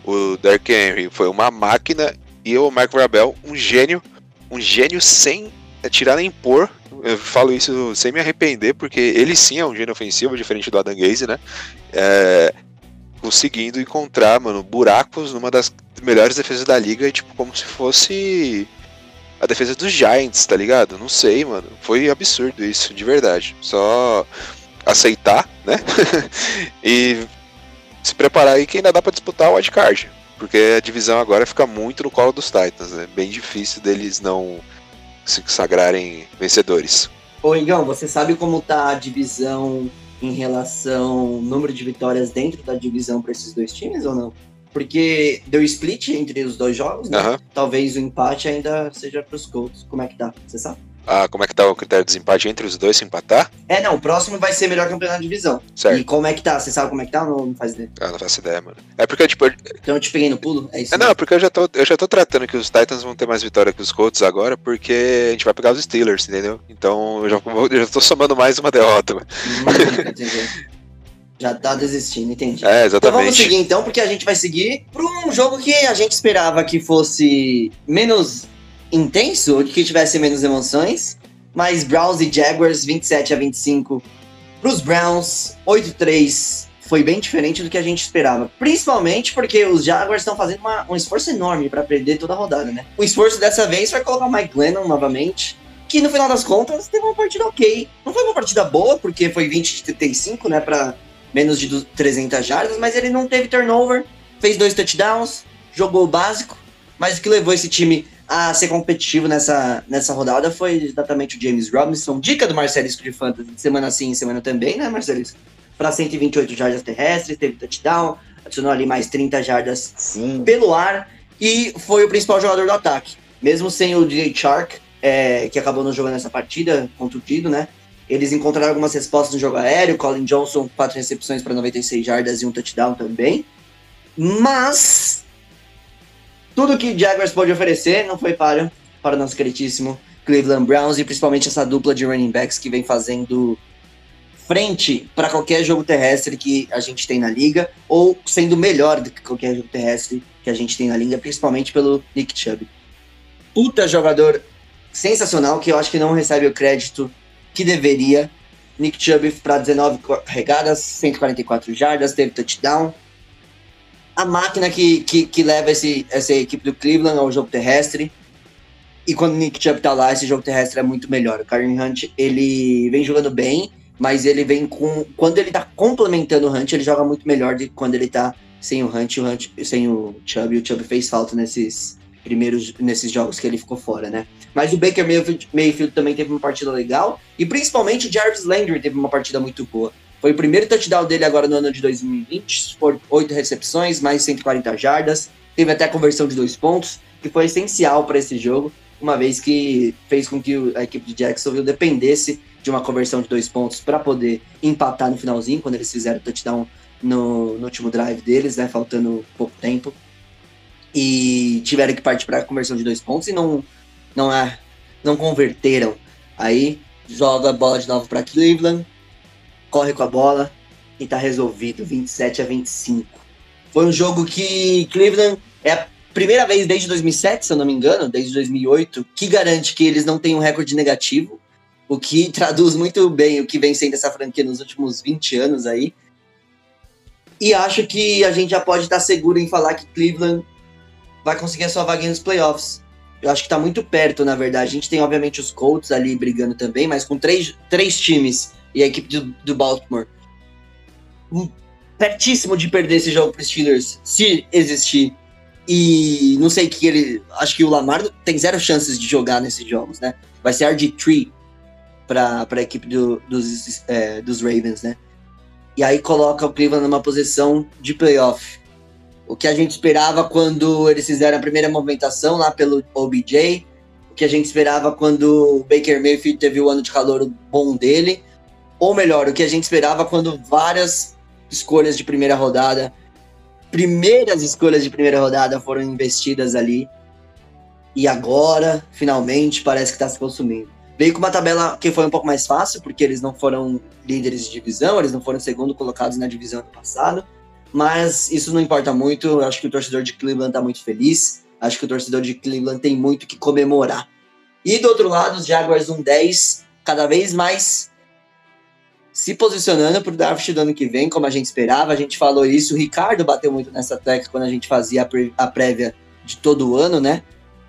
O Derrick Henry foi uma máquina e o Mark Vrabel um gênio, um gênio sem tirar nem pôr. Eu falo isso sem me arrepender, porque ele sim é um gênio ofensivo, diferente do Adam Gaze, né? É, conseguindo encontrar, mano, buracos numa das melhores defesas da liga, tipo, como se fosse a defesa dos Giants, tá ligado? Não sei, mano. Foi absurdo isso, de verdade. Só aceitar, né? e se preparar aí que ainda dá para disputar o wildcard. Porque a divisão agora fica muito no colo dos Titans, né? Bem difícil deles não se sagrarem vencedores. Ô, Igão, você sabe como tá a divisão em relação ao número de vitórias dentro da divisão para esses dois times ou não? Porque deu split entre os dois jogos, né? Aham. Talvez o empate ainda seja para os Colts. Como é que tá? Você sabe? Ah, como é que tá o critério de desempate entre os dois se empatar? É, não, o próximo vai ser melhor campeão da divisão. Certo. E como é que tá? Você sabe como é que tá ou não, não faz ideia? Ah, não faço ideia, mano. É porque, tipo, eu- Então eu te peguei no pulo? É isso? é, não, porque eu já, tô, eu já tô tratando que os Titans vão ter mais vitória que os Colts agora, porque a gente vai pegar os Steelers, entendeu? Então eu já, eu já tô somando mais uma derrota. mano. Hum, entendi. Já tá desistindo, entendi. É, Então vamos exatamente. seguir então, porque a gente vai seguir para um jogo que a gente esperava que fosse menos intenso, que tivesse menos emoções. Mas Browns e Jaguars 27 a 25 pros Browns, 8-3. Foi bem diferente do que a gente esperava. Principalmente porque os Jaguars estão fazendo uma- um esforço enorme para perder toda a rodada, né? O esforço dessa vez foi colocar o Mike Glennon novamente. Que no final das contas teve uma partida ok. Não foi uma partida boa, porque foi 20 de 35, né? Pra menos de du- 300 jardas, mas ele não teve turnover, fez dois touchdowns, jogou o básico, mas o que levou esse time a ser competitivo nessa, nessa rodada foi exatamente o James Robinson, dica do Marcelisco de Fantasy, semana sim, semana também, né, Marcelisco? Para 128 jardas terrestres, teve touchdown, adicionou ali mais 30 jardas Sim. pelo ar e foi o principal jogador do ataque. Mesmo sem o DJ Shark, é, que acabou não jogando essa partida, contundido, né? Eles encontraram algumas respostas no jogo aéreo. Colin Johnson, quatro recepções para 96 jardas e um touchdown também. Mas tudo que Jaguars pode oferecer não foi para para o nosso queridíssimo Cleveland Browns e principalmente essa dupla de running backs que vem fazendo frente para qualquer jogo terrestre que a gente tem na liga ou sendo melhor do que qualquer jogo terrestre que a gente tem na liga, principalmente pelo Nick Chubb. Puta jogador sensacional, que eu acho que não recebe o crédito que deveria. Nick Chubb para 19 carregadas, 144 jardas, teve touchdown. A máquina que, que, que leva esse, essa equipe do Cleveland ao jogo terrestre. E quando o Nick Chubb tá lá, esse jogo terrestre é muito melhor. O Karen Hunt, ele vem jogando bem, mas ele vem com. Quando ele tá complementando o Hunt, ele joga muito melhor do que quando ele tá sem o Hunt, o Hunt sem o Chubb. E o Chubb fez falta nesses primeiros nesses jogos que ele ficou fora, né? Mas o Baker Mayfield, Mayfield também teve uma partida legal e principalmente o Jarvis Landry teve uma partida muito boa. Foi o primeiro touchdown dele agora no ano de 2020, por oito recepções, mais 140 jardas, teve até conversão de dois pontos, que foi essencial para esse jogo, uma vez que fez com que a equipe de Jacksonville dependesse de uma conversão de dois pontos para poder empatar no finalzinho, quando eles fizeram o touchdown no, no último drive deles, né, faltando pouco tempo e tiveram que partir para a conversão de dois pontos e não não é não converteram. Aí joga a bola de novo para Cleveland, corre com a bola e tá resolvido, 27 a 25. Foi um jogo que Cleveland é a primeira vez desde 2007, se eu não me engano, desde 2008, que garante que eles não têm um recorde negativo, o que traduz muito bem o que vem sendo essa franquia nos últimos 20 anos aí. E acho que a gente já pode estar seguro em falar que Cleveland vai conseguir a sua vaguinha nos playoffs. Eu acho que tá muito perto, na verdade. A gente tem, obviamente, os Colts ali brigando também, mas com três, três times e a equipe do, do Baltimore pertíssimo de perder esse jogo para Steelers, se existir. E não sei que ele. Acho que o Lamar tem zero chances de jogar nesses jogos, né? Vai ser RG3 para a equipe do, dos, é, dos Ravens, né? E aí coloca o Cleveland numa posição de playoff o que a gente esperava quando eles fizeram a primeira movimentação lá pelo OBJ, o que a gente esperava quando o Baker Mayfield teve o ano de calor bom dele, ou melhor, o que a gente esperava quando várias escolhas de primeira rodada, primeiras escolhas de primeira rodada foram investidas ali. E agora, finalmente, parece que está se consumindo. Veio com uma tabela que foi um pouco mais fácil, porque eles não foram líderes de divisão, eles não foram segundo colocados na divisão ano passado mas isso não importa muito. Eu acho que o torcedor de Cleveland está muito feliz. Acho que o torcedor de Cleveland tem muito que comemorar. E do outro lado, os Jaguars 1-10, cada vez mais se posicionando para o draft do ano que vem, como a gente esperava. A gente falou isso, o Ricardo bateu muito nessa tecla quando a gente fazia a, prévia de todo o ano, né?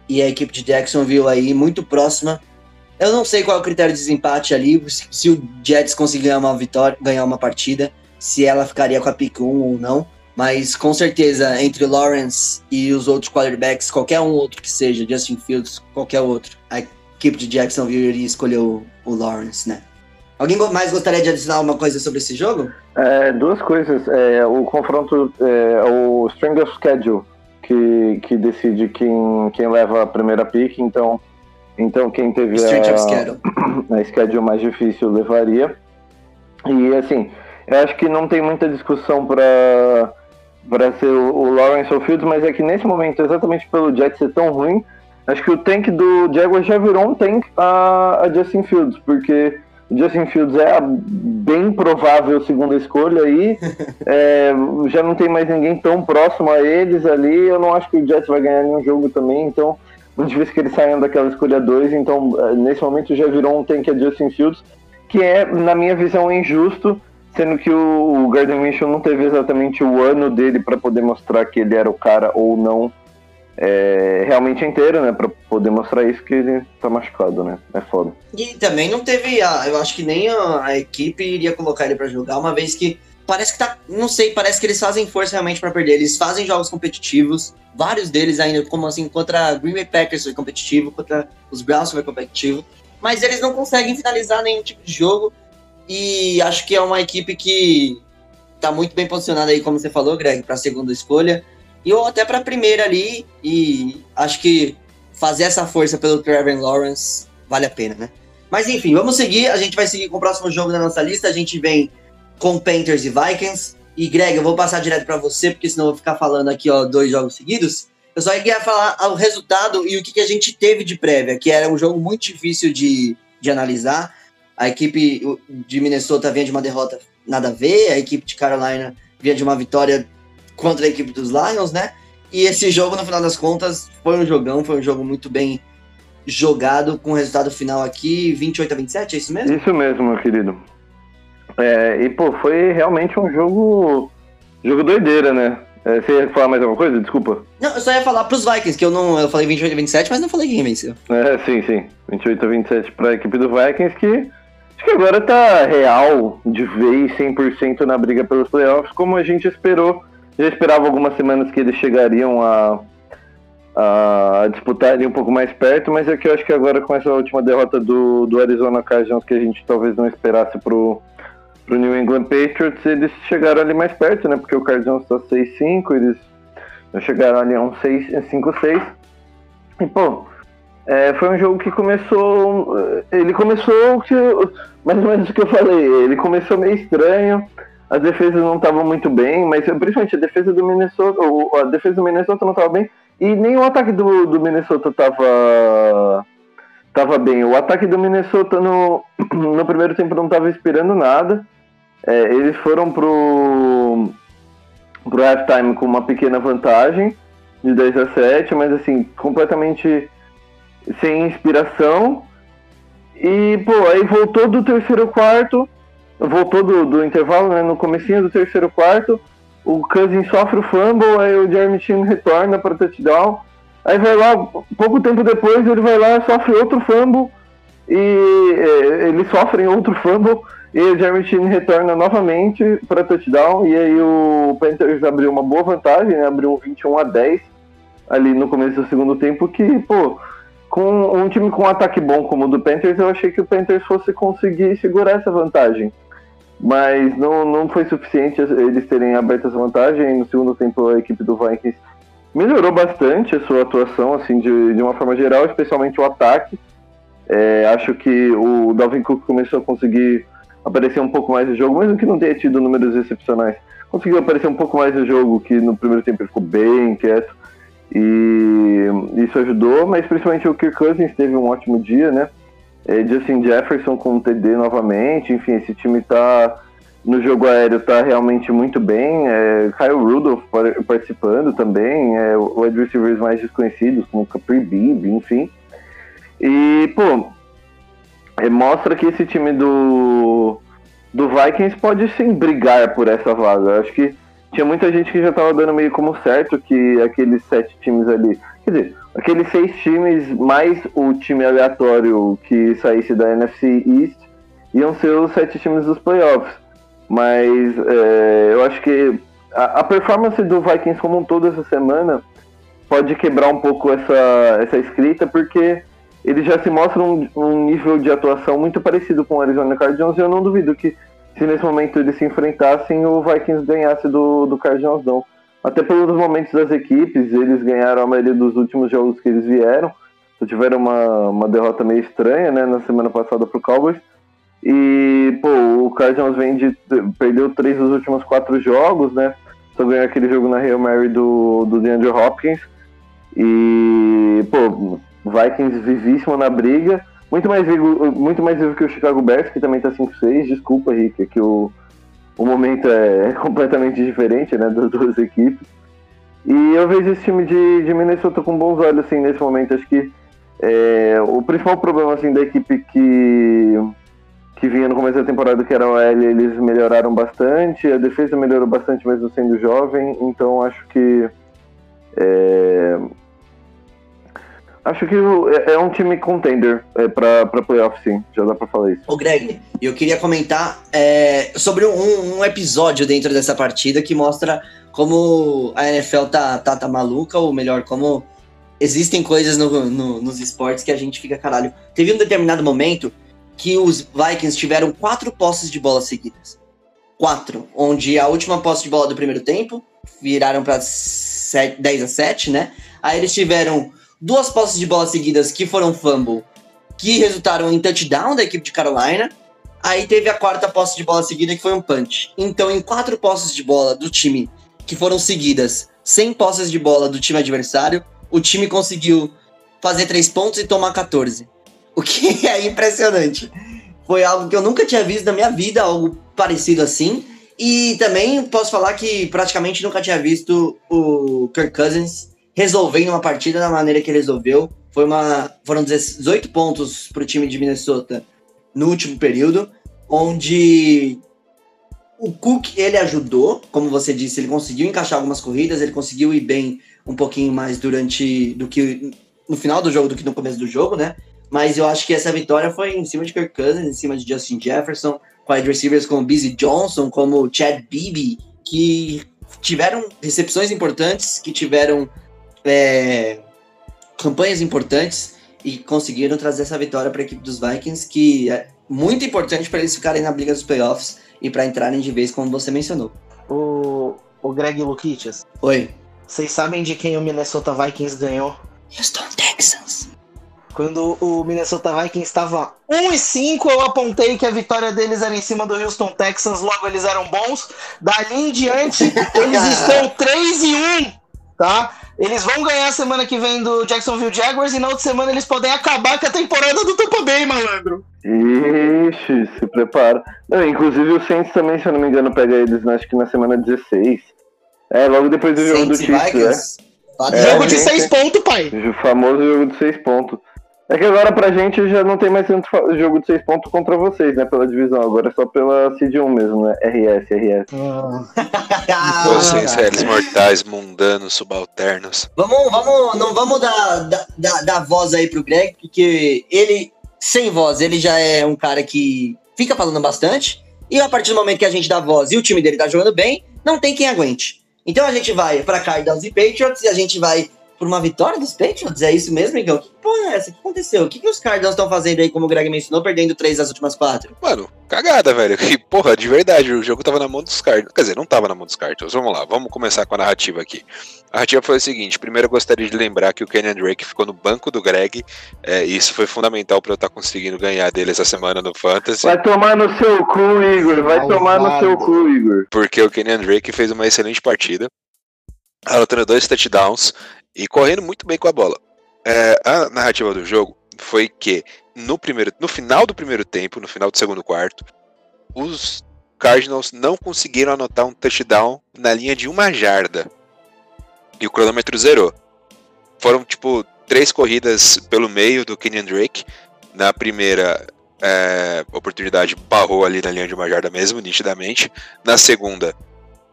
E a equipe de Jacksonville aí muito próxima. Eu não sei qual é o critério de desempate ali, se o Jets conseguir ganhar uma vitória, ganhar uma partida se ela ficaria com a pick 1 ou não. Mas com certeza, entre Lawrence e os outros quarterbacks, qualquer um outro que seja, Justin Fields, qualquer outro, a equipe de Jacksonville iria escolher o, o Lawrence, né? Alguém mais gostaria de adicionar alguma coisa sobre esse jogo? É, duas coisas. É, o confronto, é, o String of Schedule, que, que decide quem, quem leva a primeira pick, então, então quem teve a, a schedule mais difícil levaria. E assim, eu acho que não tem muita discussão para para ser o, Lawrence ou Fields, mas é que nesse momento, exatamente pelo Jets ser tão ruim, acho que o tank do Jaguars já virou um tank a, a Justin Fields, porque o Justin Fields é a bem provável segunda escolha aí, é, já não tem mais ninguém tão próximo a eles ali, eu não acho que o Jets vai ganhar nenhum jogo também, então muito difícil que eles saiam daquela escolha 2, então é, nesse momento já virou um tank a Justin Fields, que é, na minha visão, injusto, Sendo que o, Gardner Minshew não teve exatamente o ano dele para poder mostrar que ele era o cara ou não é, realmente inteiro, né? Pra poder mostrar isso que ele tá machucado, né? É foda. E também não teve. A, eu acho que nem a, a equipe iria colocar ele para jogar, uma vez que parece que tá. Não sei, parece que eles fazem força realmente para perder. Eles fazem jogos competitivos, vários deles ainda, como assim, contra Green Bay Packers foi competitivo, contra os Browns foi competitivo. Mas eles não conseguem finalizar nenhum tipo de jogo. E acho que é uma equipe que está muito bem posicionada aí, como você falou, Greg, para a segunda escolha. E ou até para a primeira ali. E acho que fazer essa força pelo Trevor Lawrence vale a pena, né? Mas enfim, vamos seguir. A gente vai seguir com o próximo jogo da nossa lista. A gente vem com Panthers e Vikings. E Greg, eu vou passar direto para você, porque senão eu vou ficar falando aqui ó, dois jogos seguidos. Eu só queria falar o resultado e o que, que a gente teve de prévia, que era um jogo muito difícil de, de analisar. A equipe de Minnesota vinha de uma derrota nada a ver, a equipe de Carolina vinha de uma vitória contra a equipe dos Lions, né? E esse jogo, no final das contas, foi um jogão, foi um jogo muito bem jogado, com o resultado final aqui, 28 a 27, é isso mesmo? Isso mesmo, meu querido. É, e, pô, foi realmente um jogo. Jogo doideira, né? É, você ia falar mais alguma coisa? Desculpa. Não, eu só ia falar pros Vikings, que eu não. Eu falei 28 a 27, mas não falei quem venceu. É, sim, sim. 28 a 27 para a equipe do Vikings, que acho que agora tá real, de vez, 100% na briga pelos playoffs, como a gente esperou. Já esperava algumas semanas que eles chegariam a, a disputar ali um pouco mais perto, mas é que eu acho que agora com essa última derrota do, do Arizona Cardinals, que a gente talvez não esperasse pro, pro New England Patriots, eles chegaram ali mais perto, né? Porque o Cardinals tá 6-5, eles chegaram ali a um 5-6. E, pô, é, foi um jogo que começou. Ele começou que, mais ou menos o que eu falei. Ele começou meio estranho. As defesas não estavam muito bem, mas principalmente a defesa do Minnesota. A defesa do Minnesota não estava bem. E nem o ataque do, do Minnesota estava tava bem. O ataque do Minnesota no, no primeiro tempo não estava esperando nada. É, eles foram pro, pro halftime com uma pequena vantagem de 10 a 7, mas assim, completamente sem inspiração. E, pô, aí voltou do terceiro quarto, voltou do, do intervalo, né, no comecinho do terceiro quarto, o Cousins sofre o fumble, aí o Jeremy Chin retorna para touchdown. Aí vai lá, pouco tempo depois, ele vai lá, sofre outro fumble, e é, eles sofrem outro fumble, e o Jeremy Chin retorna novamente para touchdown, e aí o Panthers abriu uma boa vantagem, né, abriu um 21 a 10 ali no começo do segundo tempo, que, pô, com um time com um ataque bom como o do Panthers, eu achei que o Panthers fosse conseguir segurar essa vantagem. Mas não, não foi suficiente eles terem aberto essa vantagem. No segundo tempo, a equipe do Vikings melhorou bastante a sua atuação, assim, de, de uma forma geral, especialmente o ataque. É, acho que o Dalvin Cook começou a conseguir aparecer um pouco mais no jogo, mesmo que não tenha tido números excepcionais. Conseguiu aparecer um pouco mais no jogo, que no primeiro tempo ele ficou bem quieto. E isso ajudou, mas principalmente o Kirk Cousins teve um ótimo dia, né? É, Justin Jefferson com o TD novamente, enfim, esse time tá no jogo aéreo tá realmente muito bem. É, Kyle Rudolph participando também, é, o wide receivers mais desconhecidos, como Capri Bibb, enfim. E, pô, é, mostra que esse time do, do Vikings pode sim brigar por essa vaga. Acho que tinha muita gente que já estava dando meio como certo que aqueles sete times ali. Quer dizer, aqueles seis times mais o time aleatório que saísse da NFC East iam ser os sete times dos playoffs. Mas é, eu acho que a, a, performance do Vikings como um todo essa semana pode quebrar um pouco essa, essa escrita, porque eles já se mostram um, um nível de atuação muito parecido com o Arizona Cardinals e eu não duvido que se nesse momento eles se enfrentassem, o Vikings ganhasse do, do Cardinals, não. Até pelos momentos das equipes, eles ganharam a maioria dos últimos jogos que eles vieram. Só tiveram uma, uma derrota meio estranha, né, na semana passada pro Cowboys. E, pô, o Cardinals vem de. perdeu três dos últimos quatro jogos, né? Só ganhou aquele jogo na Real Mary do, do DeAndre Hopkins. E, pô, Vikings vivíssimo na briga. Muito mais vivo, muito mais vivo que o Chicago Bears, que também tá 5-6. Desculpa, Rick, é que o, o momento é completamente diferente, né, das duas equipes. E eu vejo esse time de, de Minnesota com bons olhos, assim, nesse momento. Acho que é, o principal problema, assim, da equipe que, que vinha no começo da temporada, que era o L, eles melhoraram bastante. A defesa melhorou bastante, mesmo sendo jovem. Então, acho que é, Acho que é, é um time contender é, para playoff, sim. Já dá para falar isso. Ô, Greg, eu queria comentar é, sobre um, um, episódio dentro dessa partida que mostra como a NFL tá, tá, tá maluca, ou melhor, como existem coisas no, no, nos esportes que a gente fica caralho. Teve um determinado momento que os Vikings tiveram quatro posses de bola seguidas. Quatro. Onde a última posse de bola do primeiro tempo viraram para 10 a 7, né? Aí eles tiveram duas posses de bola seguidas que foram fumble, que resultaram em touchdown da equipe de Carolina. Aí teve a quarta posse de bola seguida que foi um punch. Então, em quatro posses de bola do time que foram seguidas, sem posses de bola do time adversário, o time conseguiu fazer três pontos e tomar 14. O que é impressionante. Foi algo que eu nunca tinha visto na minha vida, algo parecido assim. E também posso falar que praticamente nunca tinha visto o Kirk Cousins resolvendo uma partida da maneira que ele resolveu. Foi uma, foram 18 pontos para o time de Minnesota no último período, onde o Cook ele ajudou, como você disse, ele conseguiu encaixar algumas corridas, ele conseguiu ir bem um pouquinho mais durante do que no final do jogo do que no começo do jogo, né? Mas eu acho que essa vitória foi em cima de Kirk Cousins, em cima de Justin Jefferson, wide receivers como Busy Johnson, como Chad Beebe, que tiveram recepções importantes, que tiveram é, campanhas importantes e conseguiram trazer essa vitória para a equipe dos Vikings, que é muito importante para eles ficarem na briga dos playoffs e para entrarem de vez, como você mencionou. O, o Greg Lukic, Oi. vocês sabem de quem o Minnesota Vikings ganhou? Houston Texans. Quando o Minnesota Vikings estava 1 e 5, eu apontei que a vitória deles era em cima do Houston Texans, logo eles eram bons. Dali em diante, eles estão 3 e 1, tá? Eles vão ganhar semana que vem do Jacksonville Jaguars e na outra semana eles podem acabar com a temporada do Tampa Bay, malandro. Ixi, se prepara. Não, inclusive o Saints também, se eu não me engano, pega eles acho que na semana 16. É, logo depois do jogo do Saints Chiefs, né? É. Jogo de gente. 6 pontos, pai. O famoso jogo de seis pontos. É que agora pra gente já não tem mais jogo de seis pontos contra vocês, né? Pela divisão. Agora é só pela Seed 1 mesmo, né? RS, RS. Ah, Vocês, réis mortais, mundanos, subalternos. Vamos, vamos, não vamos dar, dar, dar, dar voz aí pro Greg, porque ele, sem voz, ele já é um cara que fica falando bastante. E a partir do momento que a gente dá voz e o time dele tá jogando bem, não tem quem aguente. Então a gente vai pra Cardinals e Patriots e a gente vai por uma vitória dos Patriots? É isso mesmo, Miguel? Que porra é essa? O que aconteceu? O que, que os Cardinals estão fazendo aí, como o Greg mencionou, perdendo três das últimas quatro? Mano, cagada, velho. Que, porra, de verdade, o jogo tava na mão dos Cardinals. Quer dizer, não tava na mão dos Cardinals. Vamos lá, vamos começar com a narrativa aqui. A narrativa foi o seguinte: primeiro eu gostaria de lembrar que o Kenyan Drake ficou no banco do Greg. É, e isso foi fundamental pra eu estar conseguindo ganhar dele essa semana no Fantasy. Vai tomar no seu cu, Igor. Vai Malvado. tomar no seu cu, Igor. porque o Kenyan Drake fez uma excelente partida, anotando dois touchdowns e correndo muito bem com a bola. É, a narrativa do jogo foi que no, primeiro, no final do primeiro tempo, no final do segundo quarto, os Cardinals não conseguiram anotar um touchdown na linha de uma jarda. E o cronômetro zerou. Foram, tipo, três corridas pelo meio do Kenyan Drake. Na primeira é, oportunidade, barrou ali na linha de uma jarda mesmo, nitidamente. Na segunda,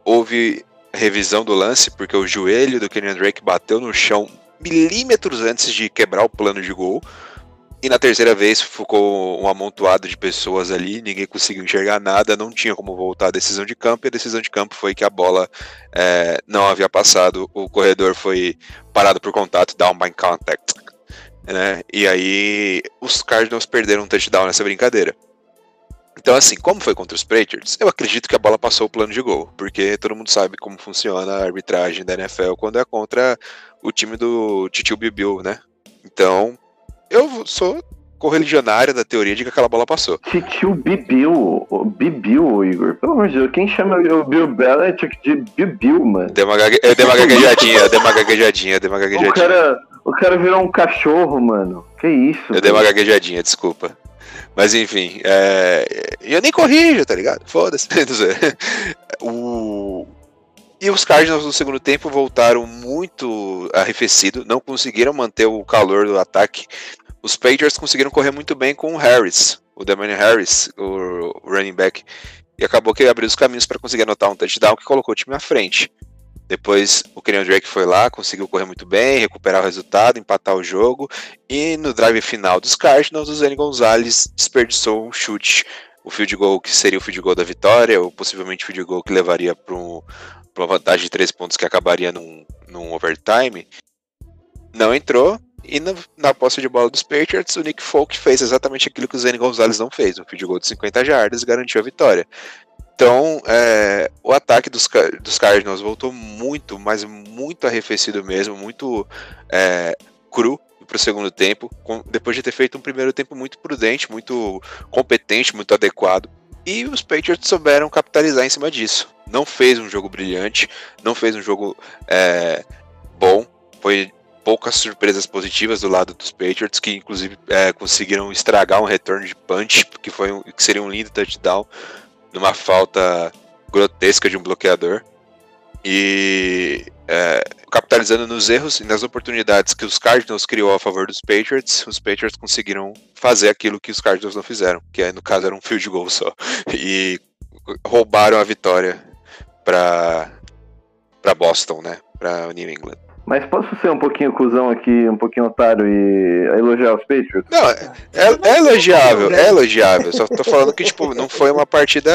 houve revisão do lance, porque o joelho do Kenyan Drake bateu no chão milímetros antes de quebrar o plano de gol. E na terceira vez ficou um amontoado de pessoas ali, ninguém conseguiu enxergar nada, não tinha como voltar a decisão de campo, e a decisão de campo foi que a bola é, não havia passado, o corredor foi parado por contato, down by contact. Né? E aí os Cardinals perderam um touchdown nessa brincadeira. Então, assim, como foi contra os Patriots, eu acredito que a bola passou o plano de gol, porque todo mundo sabe como funciona a arbitragem da NFL quando é contra o time do Titio Bibiu, né? Então, eu sou correligionário da teoria de que aquela bola passou. Titio Bibiu. o Bibiu, Igor. Pelo amor de Deus. Quem chama o Bill Belichick de Bibiu, mano? Dei uma, gague... Eu dei uma gaguejadinha, eu dei uma gaguejadinha, eu dei uma O gaguejadinha. cara, o cara virou um cachorro, mano. Que isso? Eu dei uma gaguejadinha, desculpa. Mas enfim, é... eu nem corrijo, tá ligado? Foda-se. O... E os Cardinals no segundo tempo voltaram muito arrefecido, não conseguiram manter o calor do ataque. Os Patriots conseguiram correr muito bem com o Harris, o Damon Harris, o running back, e acabou que abriu os caminhos para conseguir anotar um touchdown que colocou o time à frente. Depois o Kenyon Drake foi lá, conseguiu correr muito bem, recuperar o resultado, empatar o jogo. E no drive final dos Cardinals, o Zane Gonzalez desperdiçou um chute. O field goal que seria o field goal da vitória, ou possivelmente o field goal que levaria para um, uma vantagem de três pontos que acabaria num, num overtime. Não entrou. E na, na posse de bola dos Patriots, o Nick Folk fez exatamente aquilo que o Zane Gonzalez não fez. Um field goal de 50 jardas garantiu a vitória. Então, é, o ataque dos, dos Cardinals voltou muito, mas muito arrefecido mesmo, muito é, cru para o segundo tempo, com- depois de ter feito um primeiro tempo muito prudente, muito competente, muito adequado. E os Patriots souberam capitalizar em cima disso. Não fez um jogo brilhante, não fez um jogo é, bom, foi poucas surpresas positivas do lado dos Patriots, que inclusive é, conseguiram estragar um retorno de punch, que, foi um, que seria um lindo touchdown numa falta grotesca de um bloqueador. E é, capitalizando nos erros e nas oportunidades que os Cardinals criou a favor dos Patriots, os Patriots conseguiram fazer aquilo que os Cardinals não fizeram, que é, no caso era um field goal só. E roubaram a vitória para Boston, né? Para New England. Mas posso ser um pouquinho cuzão aqui, um pouquinho otário e elogiar os Patriots? Não, é, é, é elogiável, é elogiável. Só tô falando que, tipo, não foi uma partida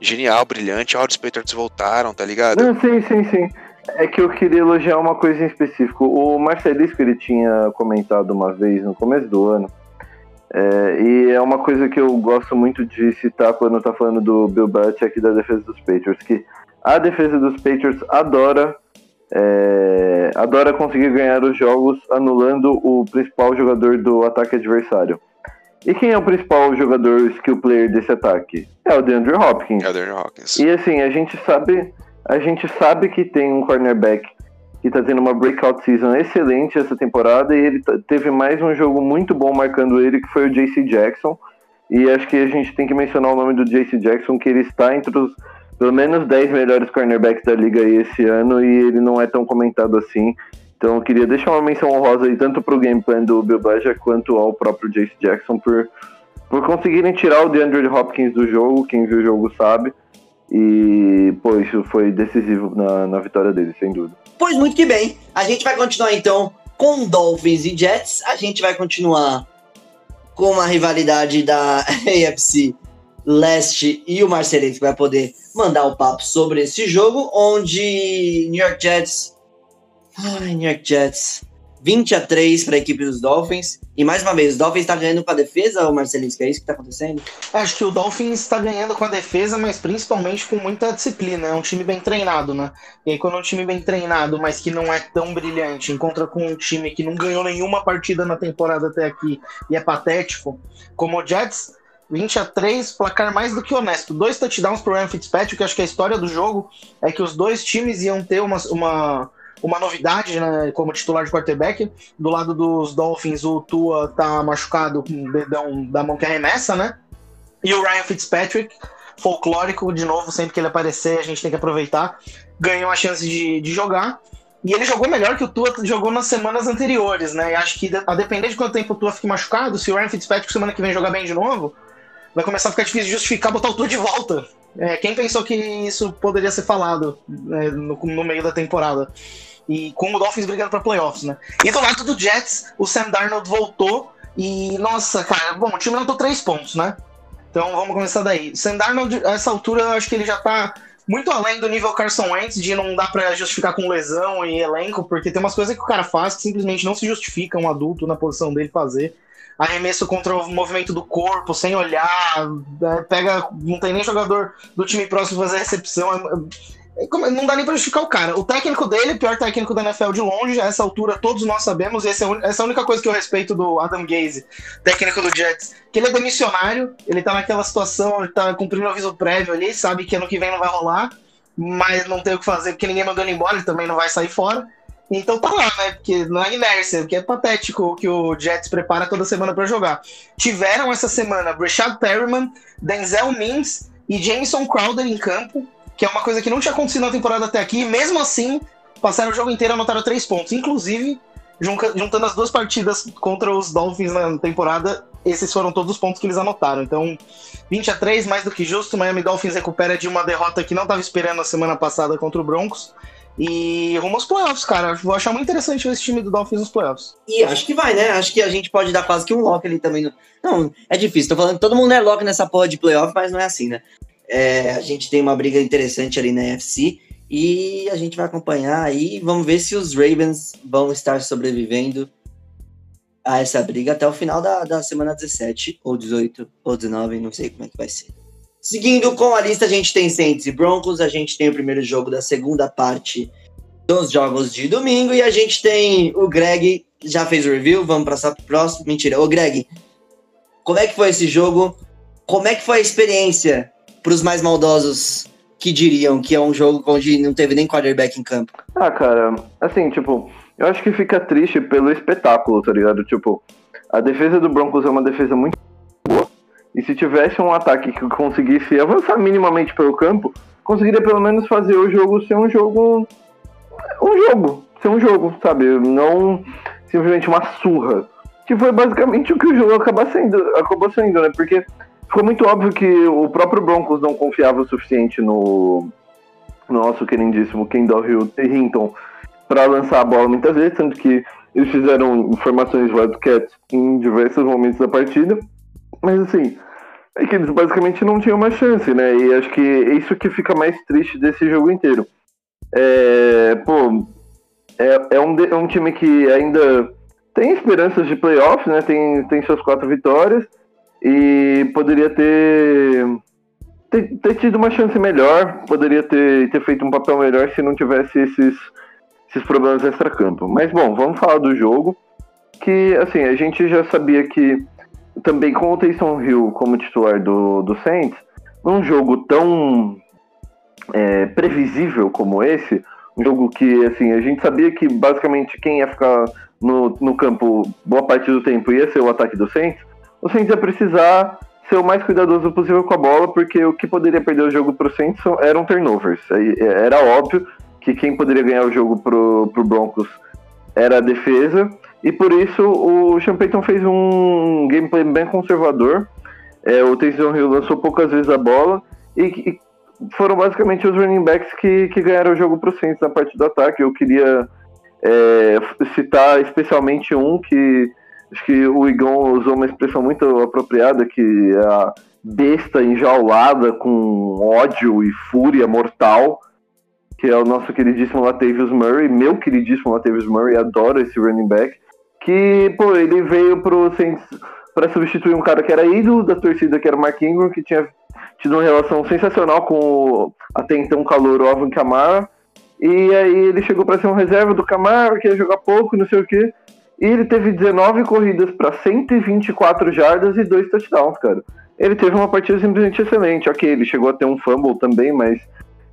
genial, brilhante. Ó, os Patriots voltaram, tá ligado? Não, sim, sim, sim. É que eu queria elogiar uma coisa em específico. O Marcelisco, ele tinha comentado uma vez no começo do ano, é, e é uma coisa que eu gosto muito de citar quando tá falando do Bill Belichick da defesa dos Patriots, que a defesa dos Patriots adora é, adora conseguir ganhar os jogos anulando o principal jogador do ataque adversário. E quem é o principal jogador skill player desse ataque? É o DeAndre Hopkins. É o DeAndre Hopkins. E assim, a gente sabe, a gente sabe que tem um cornerback que tá tendo uma breakout season excelente essa temporada e ele teve mais um jogo muito bom marcando ele, que foi o JC Jackson. E acho que a gente tem que mencionar o nome do JC Jackson, que ele está entre os pelo menos 10 melhores cornerbacks da liga aí esse ano e ele não é tão comentado assim. Então eu queria deixar uma menção honrosa aí tanto pro game plan do Bill Belichick quanto ao próprio Jace Jackson por, por conseguirem tirar o DeAndre Hopkins do jogo, quem viu o jogo sabe. E, pô, isso foi decisivo na, na vitória dele, sem dúvida. Pois muito que bem. A gente vai continuar então com Dolphins e Jets. A gente vai continuar com uma rivalidade da AFC Leste e o Marcelinho que vai poder mandar o um papo sobre esse jogo, onde New York Jets. Ai, New York Jets. 20 a 3 para a equipe dos Dolphins. E mais uma vez, o Dolphins está ganhando com a defesa, ou Marcelinho, é isso que está acontecendo? Acho que o Dolphins está ganhando com a defesa, mas principalmente com muita disciplina. É um time bem treinado, né? E aí, quando é um time bem treinado, mas que não é tão brilhante, encontra com um time que não ganhou nenhuma partida na temporada até aqui e é patético, como o Jets, 20 a 3, placar mais do que honesto. Dois touchdowns pro Ryan Fitzpatrick, que acho que a história do jogo é que os dois times iam ter uma, uma, uma novidade né, como titular de quarterback. Do lado dos Dolphins, o Tua tá machucado com o dedão da mão que arremessa, né? E o Ryan Fitzpatrick, folclórico, de novo, sempre que ele aparecer, a gente tem que aproveitar. Ganhou a chance de, de jogar. E ele jogou melhor que o Tua jogou nas semanas anteriores, né? E acho que a depender de quanto tempo o Tua fique machucado, se o Ryan Fitzpatrick semana que vem jogar bem de novo, vai começar a ficar difícil de justificar botar o Tour de volta. É, quem pensou que isso poderia ser falado né, no, no, meio da temporada? E com o Dolphins brigando para playoffs, né? E do lado do Jets, o Sam Darnold voltou e, nossa, cara, bom, o time levantou três pontos, né? Então vamos começar daí. Sam Darnold, a essa altura, eu acho que ele já tá muito além do nível Carson Wentz, de não dá para justificar com lesão e elenco, porque tem umas coisas que o cara faz que simplesmente não se justifica um adulto na posição dele fazer arremesso contra o movimento do corpo, sem olhar, né, pega, não tem nem jogador do time próximo fazer recepção. É, é, não dá nem pra justificar o cara. O técnico dele, pior técnico da NFL de longe, a essa altura todos nós sabemos, e essa é a única coisa que eu respeito do Adam Gaze, técnico do Jets, que ele é demissionário, ele tá naquela situação, ele tá cumprindo o aviso prévio ali, sabe que ano que vem não vai rolar, mas não tem o que fazer porque ninguém mandou ele embora, ele também não vai sair fora. Então tá lá, né? Porque não é inércia, porque é patético o que o Jets prepara toda semana para jogar. Tiveram essa semana Breshad Perryman, Denzel Mims e Jameson Crowder em campo, que é uma coisa que não tinha acontecido na temporada até aqui. Mesmo assim, passaram o jogo inteiro e anotaram três pontos. Inclusive, juntando as duas partidas contra os Dolphins na temporada, esses foram todos os pontos que eles anotaram. Então, 20 a 3, mais do que justo. Miami Dolphins recupera de uma derrota que não estava esperando na semana passada contra o Broncos. E rumo aos playoffs, cara. Vou achar muito interessante esse time do Dolphins nos playoffs. E acho que vai, né? Acho que a gente pode dar quase que um lock ali também. Não, é difícil. Tô falando que todo mundo é lock nessa porra de playoff, mas não é assim, né? É, a gente tem uma briga interessante ali na NFC e a gente vai acompanhar aí. Vamos ver se os Ravens vão estar sobrevivendo a essa briga até o final da, da semana 17, ou 18, ou 19, não sei como é que vai ser. Seguindo com a lista, a gente tem Saints e Broncos, a gente tem o primeiro jogo da segunda parte dos jogos de domingo e a gente tem o Greg, já fez o review, vamos passar pro próximo. Mentira, ô Greg, como é que foi esse jogo? Como é que foi a experiência para os mais maldosos que diriam que é um jogo onde não teve nem quarterback em campo? Ah, cara, assim, tipo, eu acho que fica triste pelo espetáculo, tá ligado? Tipo, a defesa do Broncos é uma defesa muito e se tivesse um ataque que conseguisse avançar minimamente pelo campo, conseguiria pelo menos fazer o jogo ser um jogo. Um jogo. Ser um jogo, sabe? Não simplesmente uma surra. Que foi basicamente o que o jogo acaba sendo, acabou sendo, né? Porque ficou muito óbvio que o próprio Broncos não confiava o suficiente no, no nosso queridíssimo Kendall Hinton para lançar a bola muitas vezes, tanto que eles fizeram informações Wildcats em diversos momentos da partida. Mas assim, é que eles basicamente não tinham uma chance, né? E acho que é isso que fica mais triste desse jogo inteiro. É, pô, é, é, um, é um time que ainda tem esperanças de playoffs, né? Tem, tem suas quatro vitórias e poderia ter, ter, ter tido uma chance melhor, poderia ter, ter feito um papel melhor se não tivesse esses, esses problemas extra-campo. Mas bom, vamos falar do jogo. Que assim, a gente já sabia que também com o Taysom Hill como titular do, do Saints, num jogo tão é, previsível como esse, um jogo que assim, a gente sabia que basicamente quem ia ficar no, no campo boa parte do tempo ia ser o ataque do Saints, o Saints ia precisar ser o mais cuidadoso possível com a bola, porque o que poderia perder o jogo para o Saints eram turnovers. Era óbvio que quem poderia ganhar o jogo pro, pro Broncos era a defesa, e por isso o Sean Payton fez um gameplay bem conservador. É, o Taysom Hill lançou poucas vezes a bola e, e, foram basicamente os running backs que, que ganharam o jogo para o Saints na parte do ataque. Eu queria é, citar especialmente um que acho que o Igon usou uma expressão muito apropriada, que é a besta enjaulada com ódio e fúria mortal que é o nosso queridíssimo Latavius Murray, meu queridíssimo Latavius Murray, adoro esse running back, que, pô, ele veio pro para substituir um cara que era ídolo da torcida, que era o Mark Ingram, que tinha tido uma relação sensacional com o até então calor Alvin Kamara, e aí ele chegou para ser um reserva do Kamara, que ia jogar pouco, não sei o quê, e ele teve 19 corridas para 124 jardas e dois touchdowns, cara. Ele teve uma partida simplesmente excelente. Ok, ele chegou a ter um fumble também, mas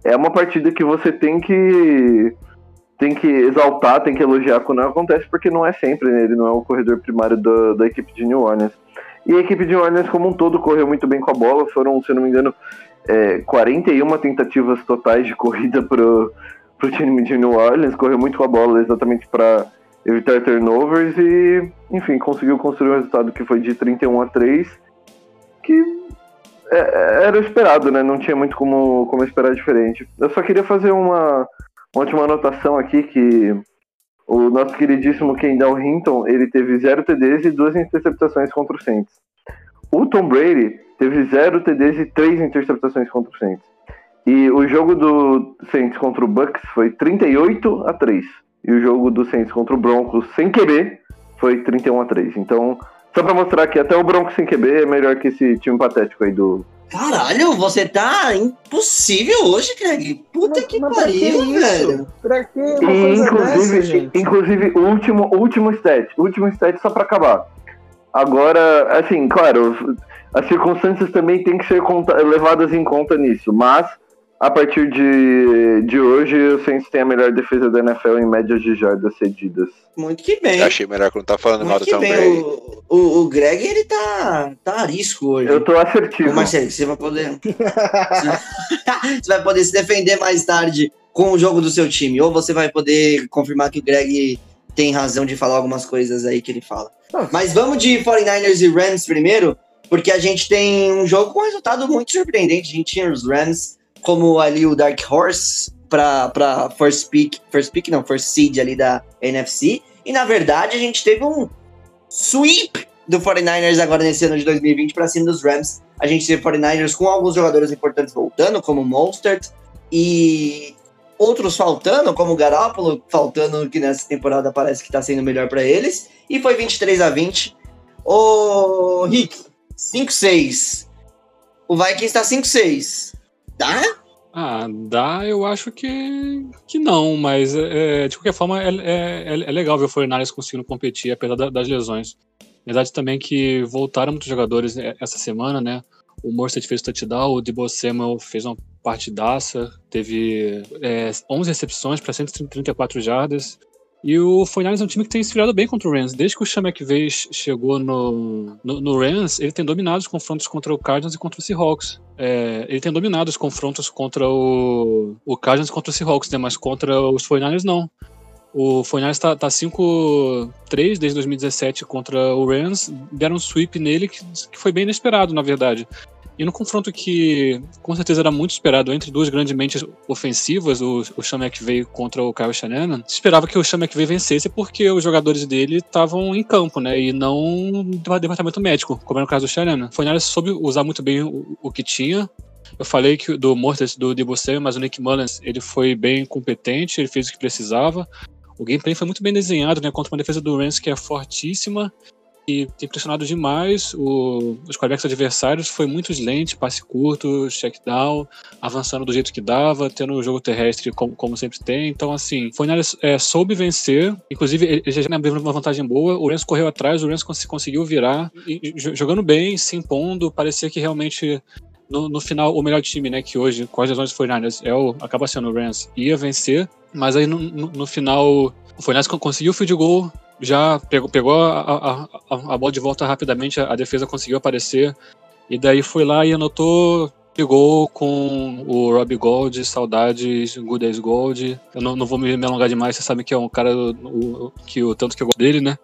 é uma partida que você tem que tem que exaltar, tem que elogiar quando acontece, porque não é sempre, né? ele não é o corredor primário da, da equipe de New Orleans. E a equipe de New Orleans como um todo correu muito bem com a bola, foram, se não me engano, é, 41 tentativas totais de corrida pro, pro time de New Orleans, correu muito com a bola exatamente para evitar turnovers e, enfim, conseguiu construir um resultado que foi de 31 a 3, que é, é, era esperado, né? Não tinha muito como, como esperar diferente. Eu só queria fazer uma última anotação aqui que o nosso queridíssimo Kendall Hinton, ele teve zero TDs e duas interceptações contra o Saints. O Tom Brady teve zero TDs e três interceptações contra o Saints. E o jogo do Saints contra o Bucks foi 38 a 3. E o jogo do Saints contra o Broncos sem QB foi 31 a 3. Então, só pra mostrar que até o Broncos sem QB é melhor que esse time patético aí do. Caralho, você tá impossível hoje, Craig. Puta Mas- que mas pra que pariu, isso? velho. Pra que uma E, coisa inclusive, dessa, gente? inclusive o último, último stat, último stat só pra acabar. Agora, assim, claro, as circunstâncias também têm que ser levadas em conta nisso, mas a partir de, de hoje o Saints tem a melhor defesa da NFL em médias de jardas cedidas. Muito que bem. Eu achei melhor que não tá falando mal Muito do que Tom bem. Brady. O, o, o Greg, ele tá, tá arisco hoje. Eu tô assertivo. Ô, Marcelo, você vai poder. você vai poder se defender mais tarde com o jogo do seu time. Ou você vai poder confirmar que o Greg tem razão de falar algumas coisas aí que ele fala. Mas vamos de 49ers e Rams primeiro, porque a gente tem um jogo com um resultado muito surpreendente. A gente tinha os Rams como ali o Dark Horse para first pick, first pick não, first seed ali da NFC. E na verdade a gente teve um sweep do 49ers agora nesse ano de 2020 para cima dos Rams. A gente teve 49ers com alguns jogadores importantes voltando, como Mostert e outros faltando, como o Garoppolo faltando, que nessa temporada parece que tá sendo melhor para eles. E foi 23 a 20. Ô, Rick, 5-6. O Vikings tá 5-6. Tá? Ah, dá, eu acho que, que não, mas é, de qualquer forma é, é, é legal ver o 49ers conseguindo competir, apesar da- das lesões. Verdade também que voltaram muitos jogadores é, essa semana, né? O Morstead fez touchdown, o Debo Samuel fez uma partidaça, teve é, 11 recepções para 134 jardas. E o 49ers é um time que tem se virado bem contra o Rams. Desde que o Sean McVay chegou no, no, no, Rams, ele tem dominado os confrontos contra o Cardinals e contra o Seahawks. É, ele tem dominado os confrontos contra o, o Cardinals e contra o Seahawks, né? Mas contra os 49ers, não. O 49ers está tá 5-3 desde 2017 contra o Rams. Deram um sweep nele que, que foi bem inesperado, na verdade. E no confronto que com certeza era muito esperado entre duas grandes mentes ofensivas, o, o Sean McVay contra o Kyle Shanahan, se esperava que o Sean McVay vencesse porque os jogadores dele estavam em campo, né? E não do departamento médico, como era no caso do Shanahan. Foi soube usar muito bem o, o que tinha, eu falei que do Mortis, do Debo mas o Nick Mullins, ele foi bem competente, ele fez o que precisava. O gameplay foi muito bem desenhado, né? Contra uma defesa do Rams que é fortíssima e tem pressionado demais o, os quarterbacks adversários. Foi muito lento, passe curto, check down, avançando do jeito que dava, tendo o jogo terrestre como, como sempre tem. Então, assim, foi é, soube vencer. Inclusive, ele já abriu uma vantagem boa. O Rams correu atrás, o Rams cons conseguiu virar, e, jogando bem, se impondo. Parecia que realmente no, no, final, o melhor time, né, que hoje, com as lesões do 49ers, é o, acaba sendo o Rams, ia vencer, mas aí no, no, no final, o 49ers conseguiu o field goal, já pegou, pegou a, a, a, a, bola de volta rapidamente, a, defesa conseguiu aparecer, e daí foi lá e anotou, pegou com o Rob Gold, saudades, Good Gold. Eu não, não vou me alongar demais, você sabe que é um cara o, que o tanto que eu gosto dele, né?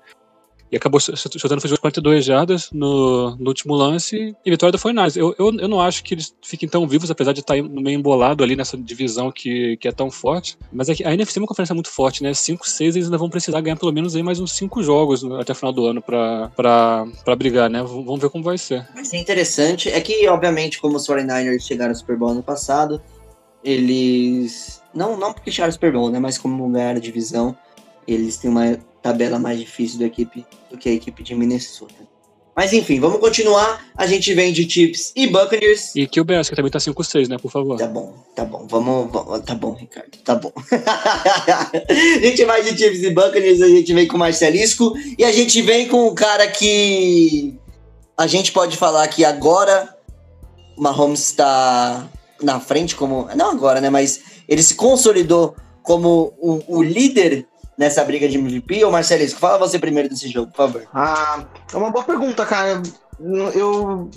Acabou chutando fez 42 jardas no, no, último lance e vitória do 49 eu, eu, eu não acho que eles fiquem tão vivos, apesar de estar meio embolado ali nessa divisão que, que é tão forte. Mas é que a NFC é uma conferência muito forte, né? 5, 6 eles ainda vão precisar ganhar pelo menos aí mais uns 5 jogos até o final do ano pra brigar, né? Vamos ver como vai ser. Vai ser interessante. É que, obviamente, como os 49ers chegaram ao Super Bowl ano passado, eles. Não, não porque chegaram ao Super Bowl, né? Mas como ganharam a divisão, eles têm uma tabela mais difícil da equipe do que a equipe de Minnesota. Mas enfim, vamos continuar. A gente vem de Chips e Buccaneers. E que o Bears, que também tá 5-6, né? Por favor. Tá bom, tá bom. Vamos. vamos tá bom, Ricardo. Tá bom. a gente vai de Chips e Buccaneers, a gente vem com o Marcelisco. E a gente vem com um cara que. A gente pode falar que agora o Mahomes está na frente, como. Não agora, né? Mas ele se consolidou como o, o líder nessa briga de MVP? Ou Marcelisco, fala você primeiro desse jogo, por favor. Ah, é uma boa pergunta, cara. Eu,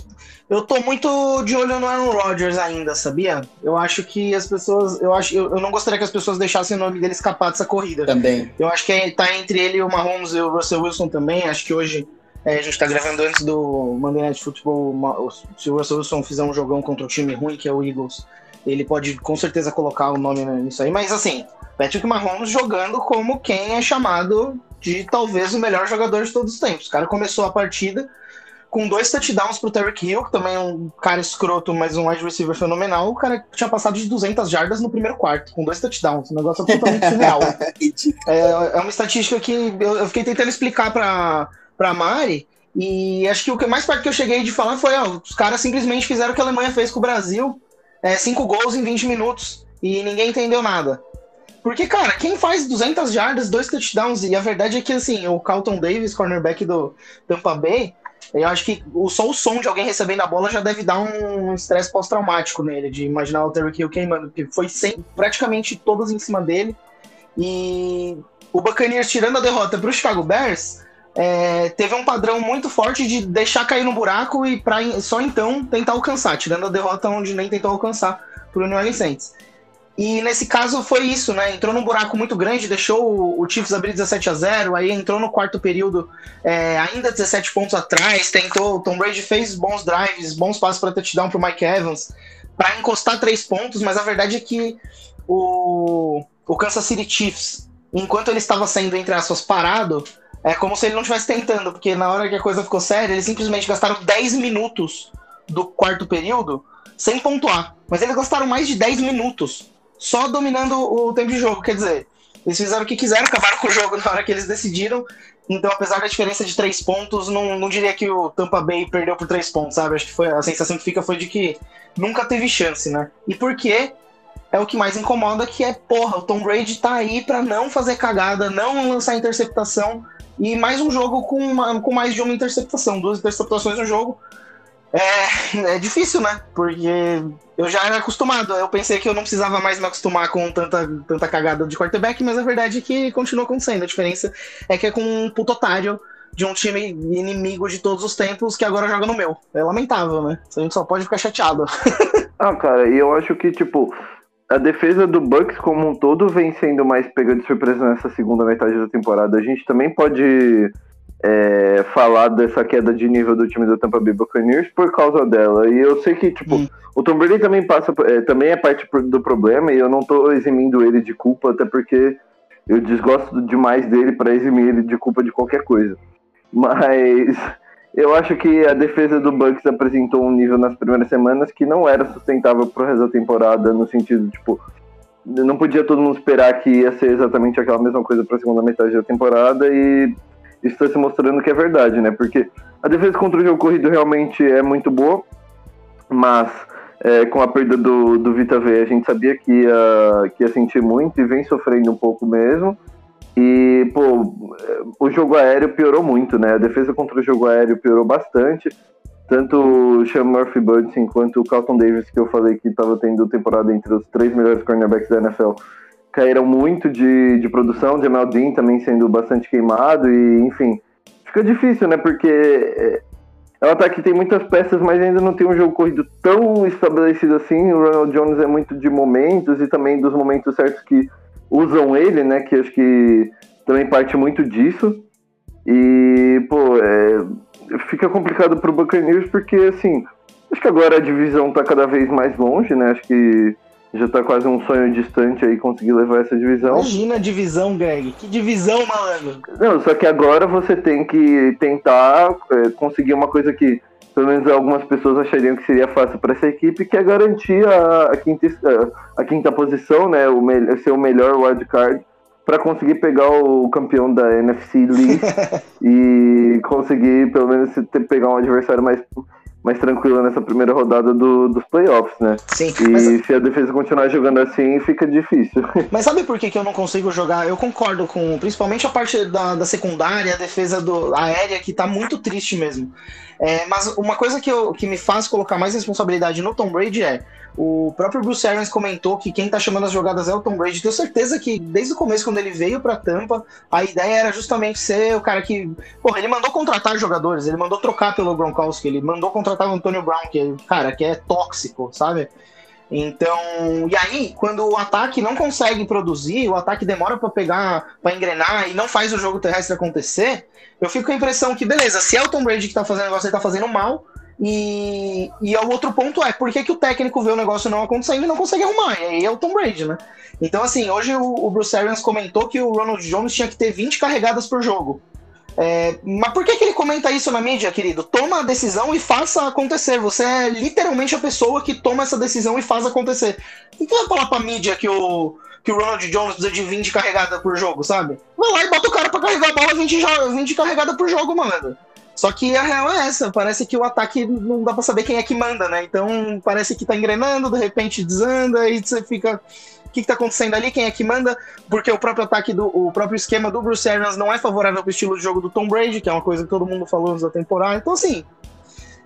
eu tô muito de olho no Aaron Rodgers ainda, sabia? Eu acho que as pessoas. Eu, acho, eu, eu não gostaria que as pessoas deixassem o nome dele escapar dessa corrida. Também. Eu acho que é, tá entre ele e o Mahomes e o Russell Wilson também. Acho que hoje. É, a gente tá gravando antes do Monday Night Football. Se o Russell Wilson fizer um jogão contra o time ruim, que é o Eagles, ele pode com certeza colocar o nome nisso aí. Mas assim, Patrick Mahomes jogando como quem é chamado de talvez o melhor jogador de todos os tempos. O cara começou a partida com dois touchdowns pro Terry Hill, que também é um cara escroto, mas um wide receiver fenomenal. O cara tinha passado de 200 jardas no primeiro quarto, com dois touchdowns. Um negócio absolutamente surreal. é, é, uma estatística que eu, eu fiquei tentando explicar pra, pra Mari, e acho que o que mais perto que eu cheguei de falar foi: ó, os caras simplesmente fizeram o que a Alemanha fez com o Brasil, é, cinco gols em 20 minutos, e ninguém entendeu nada. Porque, cara, quem faz 200 jardas, dois touchdowns, e a verdade é que, assim, o Carlton Davis, cornerback do Tampa Bay, eu acho que só o som de alguém recebendo a bola já deve dar um estresse pós-traumático nele, de imaginar o Terry Hill queimando, porque foi sem, praticamente todos em cima dele. E o Buccaneers, tirando a derrota para o Chicago Bears, é, teve um padrão muito forte de deixar cair no buraco e pra, só então tentar alcançar, tirando a derrota onde nem tentou alcançar para o New Orleans Saints. E nesse caso foi isso, né? Entrou num buraco muito grande, deixou o Chiefs abrir 17 a 0 aí entrou no quarto período é, ainda 17 pontos atrás, tentou, Tom Brady fez bons drives, bons passos para touchdown pro Mike Evans, para encostar três pontos, mas a verdade é que o, o Kansas City Chiefs, enquanto ele estava sendo, entre aspas, parado, é como se ele não estivesse tentando, porque na hora que a coisa ficou séria, eles simplesmente gastaram 10 minutos do quarto período sem pontuar. Mas eles gastaram mais de 10 minutos só dominando o tempo de jogo. Quer dizer, eles fizeram o que quiseram, acabaram com o jogo na hora que eles decidiram. Então, apesar da diferença de três pontos, não, não diria que o Tampa Bay perdeu por três pontos, sabe? Acho que foi a sensação que fica foi de que nunca teve chance, né? E por quê? É o que mais incomoda, que é, porra, o Tom Brady tá aí para não fazer cagada, não lançar interceptação. E mais um jogo com, uma, com mais de uma interceptação, duas interceptações no jogo. É, é difícil, né? Porque eu já era acostumado. Eu pensei que eu não precisava mais me acostumar com tanta, tanta cagada de quarterback, mas a verdade é que continua acontecendo. A diferença é que é com um puto otário de um time inimigo de todos os tempos que agora joga no meu. É lamentável, né? A gente só pode ficar chateado. Ah, cara, e eu acho que, tipo, a defesa do Bucks como um todo vem sendo mais pega de surpresa nessa segunda metade da temporada. A gente também pode é, falar dessa queda de nível do time do Tampa Bay Buccaneers por causa dela. E eu sei que, tipo, hum. o Tom Brady também passa, é, também é parte do problema e eu não tô eximindo ele de culpa, até porque eu desgosto demais dele para eximir ele de culpa de qualquer coisa. Mas eu acho que a defesa do Bucks apresentou um nível nas primeiras semanas que não era sustentável pro resto da temporada, no sentido, tipo, não podia todo mundo esperar que ia ser exatamente aquela mesma coisa para a segunda metade da temporada e isso está se mostrando que é verdade, né? Porque a defesa contra o jogo corrido realmente é muito boa, mas é, com a perda do, do Vita V a gente sabia que ia, que ia sentir muito e vem sofrendo um pouco mesmo. E, pô, o jogo aéreo piorou muito, né? A defesa contra o jogo aéreo piorou bastante. Tanto o Sean Murphy Bunting quanto o Carlton Davis, que eu falei que estava tendo temporada entre os três melhores cornerbacks da NFL, caíram muito de, de produção. Jamal Dean também sendo bastante queimado. E, enfim, fica difícil, né? Porque é, é um ataque que tem muitas peças, mas ainda não tem um jogo corrido tão estabelecido assim. O Ronald Jones é muito de momentos e também dos momentos certos que usam ele, né? Que acho que também parte muito disso. E, pô, é, fica complicado pro Buccaneers porque, assim, acho que agora a divisão tá cada vez mais longe, né? Acho que já tá quase um sonho distante aí conseguir levar essa divisão. Imagina a divisão, Greg. Que divisão, malandro. Não, só que agora você tem que tentar é, conseguir uma coisa que pelo menos algumas pessoas achariam que seria fácil para essa equipe, que é garantir a, a, quinta, a quinta posição, né, o me, ser o melhor wildcard para conseguir pegar o campeão da NFC League e conseguir pelo menos ter, pegar um adversário mais mais tranquilo nessa primeira rodada do, dos playoffs, né? Sim. E mas... se a defesa continuar jogando assim, fica difícil. Mas sabe por que, que eu não consigo jogar? Eu concordo com principalmente a parte da, da secundária, a defesa do, aérea, que tá muito triste mesmo. É, mas uma coisa que, eu, que me faz colocar mais responsabilidade no Tom Brady é o próprio Bruce Arians comentou que quem tá chamando as jogadas é o Tom Brady. Tenho certeza que desde o começo, quando ele veio pra Tampa, a ideia era justamente ser o cara que. Porra, ele mandou contratar jogadores, ele mandou trocar pelo Gronkowski, ele mandou contratar o Antonio Brown, que é, cara, que é tóxico, sabe? Então, e aí, quando o ataque não consegue produzir, o ataque demora para pegar, para engrenar e não faz o jogo terrestre acontecer, eu fico com a impressão que, beleza, se é o Tom Brady que tá fazendo o negócio, ele tá fazendo mal, e, e o outro ponto é, por que, que o técnico vê o negócio não acontecendo e não consegue arrumar? E aí é o Tom Brady, né? Então, assim, hoje o, o Bruce Arians comentou que o Ronald Jones tinha que ter 20 carregadas por jogo. É, mas por que, que ele comenta isso na mídia, querido? Toma a decisão e faça acontecer. Você é literalmente a pessoa que toma essa decisão e faz acontecer. Então vai falar pra mídia que o, que o Ronald Jones precisa de 20 carregadas por jogo, sabe? Vai lá e bota o cara pra carregar a bola 20, 20 carregadas por jogo, mano. Só que a real é essa, parece que o ataque não dá pra saber quem é que manda, né? Então parece que tá engrenando, de repente desanda, e você fica. O que, que tá acontecendo ali? Quem é que manda? Porque o próprio ataque do. O próprio esquema do Bruce Arians não é favorável pro estilo de jogo do Tom Brady, que é uma coisa que todo mundo falou antes da temporada. Então, assim.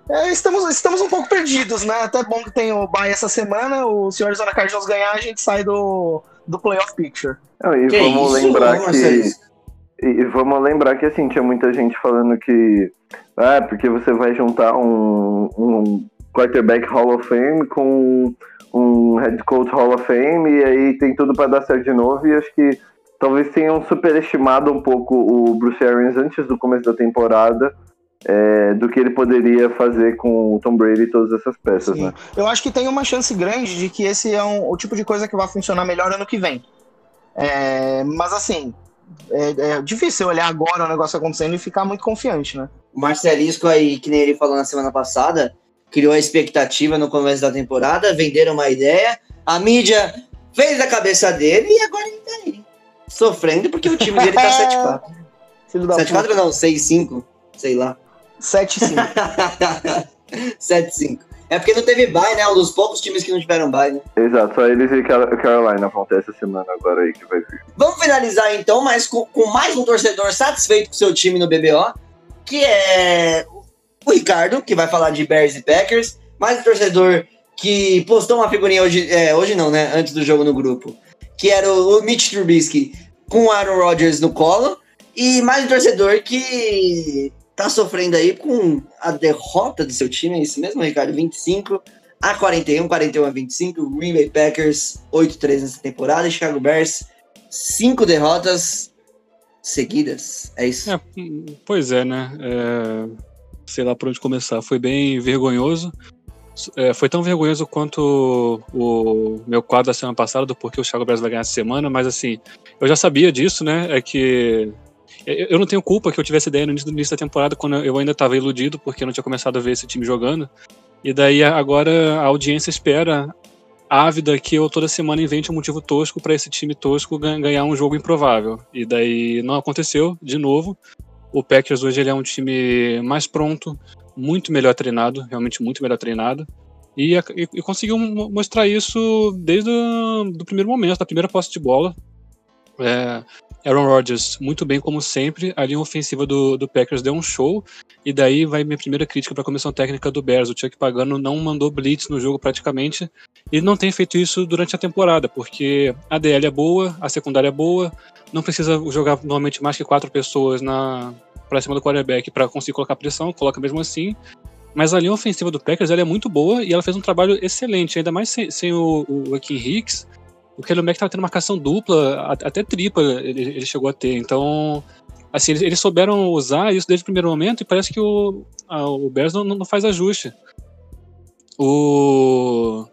É, estamos, estamos um pouco perdidos, né? Até bom que tem o bye essa semana. O senhor Arizona Cardinals ganhar, a gente sai do, do playoff picture. Não, e que vamos isso? lembrar que. E vamos lembrar que assim, tinha muita gente falando que ah, porque você vai juntar um, um quarterback Hall of Fame com um head coach Hall of Fame e aí tem tudo para dar certo de novo e acho que talvez tenham superestimado um pouco o Bruce Arians antes do começo da temporada é, do que ele poderia fazer com o Tom Brady e todas essas peças, Sim. né? Eu acho que tem uma chance grande de que esse é um, o tipo de coisa que vai funcionar melhor ano que vem. É, mas assim, é, é, difícil olhar agora o negócio acontecendo e ficar muito confiante, né? O Marcelisco aí, que nem ele falou na semana passada, criou a expectativa no começo da temporada, venderam uma ideia, a mídia fez a cabeça dele e agora ele tá aí. Sofrendo porque o time dele tá 7-4. 7-4 não, 6-5, sei lá. 7-5. 7-5. É porque não teve bye, né? Um dos poucos times que não tiveram bye, né? Exato, só eles e Carolina ter essa semana agora aí que vai vir. Vamos finalizar então, mas com, com mais um torcedor satisfeito com seu time no BBO, que é o Ricardo, que vai falar de Bears e Packers, mais um torcedor que postou uma figurinha hoje, é, hoje não, né? Antes do jogo no grupo, que era o, o Mitch Trubisky com o Aaron Rodgers no colo, e mais um torcedor que tá sofrendo aí com a derrota do seu time, é isso mesmo, Ricardo? 25 a 41, 41 a 25, Green Bay Packers 8-3 nessa temporada, Chicago Bears 5 derrotas seguidas, é isso? É, pois é, né? É, sei lá por onde começar. Foi bem vergonhoso. É, foi tão vergonhoso quanto o, meu quadro da semana passada do porquê o Chicago Bears vai ganhar essa semana, mas assim, eu já sabia disso, né? É que eu não tenho culpa que eu tivesse ideia no início, no início da temporada, quando eu ainda estava iludido, porque eu não tinha começado a ver esse time jogando. E daí agora a audiência espera ávida que eu toda semana invente um motivo tosco para esse time tosco ganhar um jogo improvável. E daí não aconteceu de novo. O Packers hoje ele é um time mais pronto, muito melhor treinado, realmente muito melhor treinado. E, e, e conseguiu mostrar isso desde o primeiro momento, da primeira posse de bola. É, Aaron Rodgers, muito bem como sempre. A linha ofensiva do, do Packers deu um show. E daí vai minha primeira crítica para a comissão técnica do Bears. O Chuck Pagano não mandou blitz no jogo praticamente. E não tem feito isso durante a temporada, porque a DL é boa, a secundária é boa. Não precisa jogar normalmente mais que quatro pessoas na para cima do quarterback para conseguir colocar pressão, coloca mesmo assim. Mas a linha ofensiva do Packers ela é muito boa e ela fez um trabalho excelente, ainda mais sem, sem o, o Akin Hicks o Kelly Mack tava tendo marcação dupla, até tripla ele, ele chegou a ter. Então, assim, eles, eles, souberam usar isso desde o primeiro momento e parece que o, a, o Bears não, não faz ajuste. O,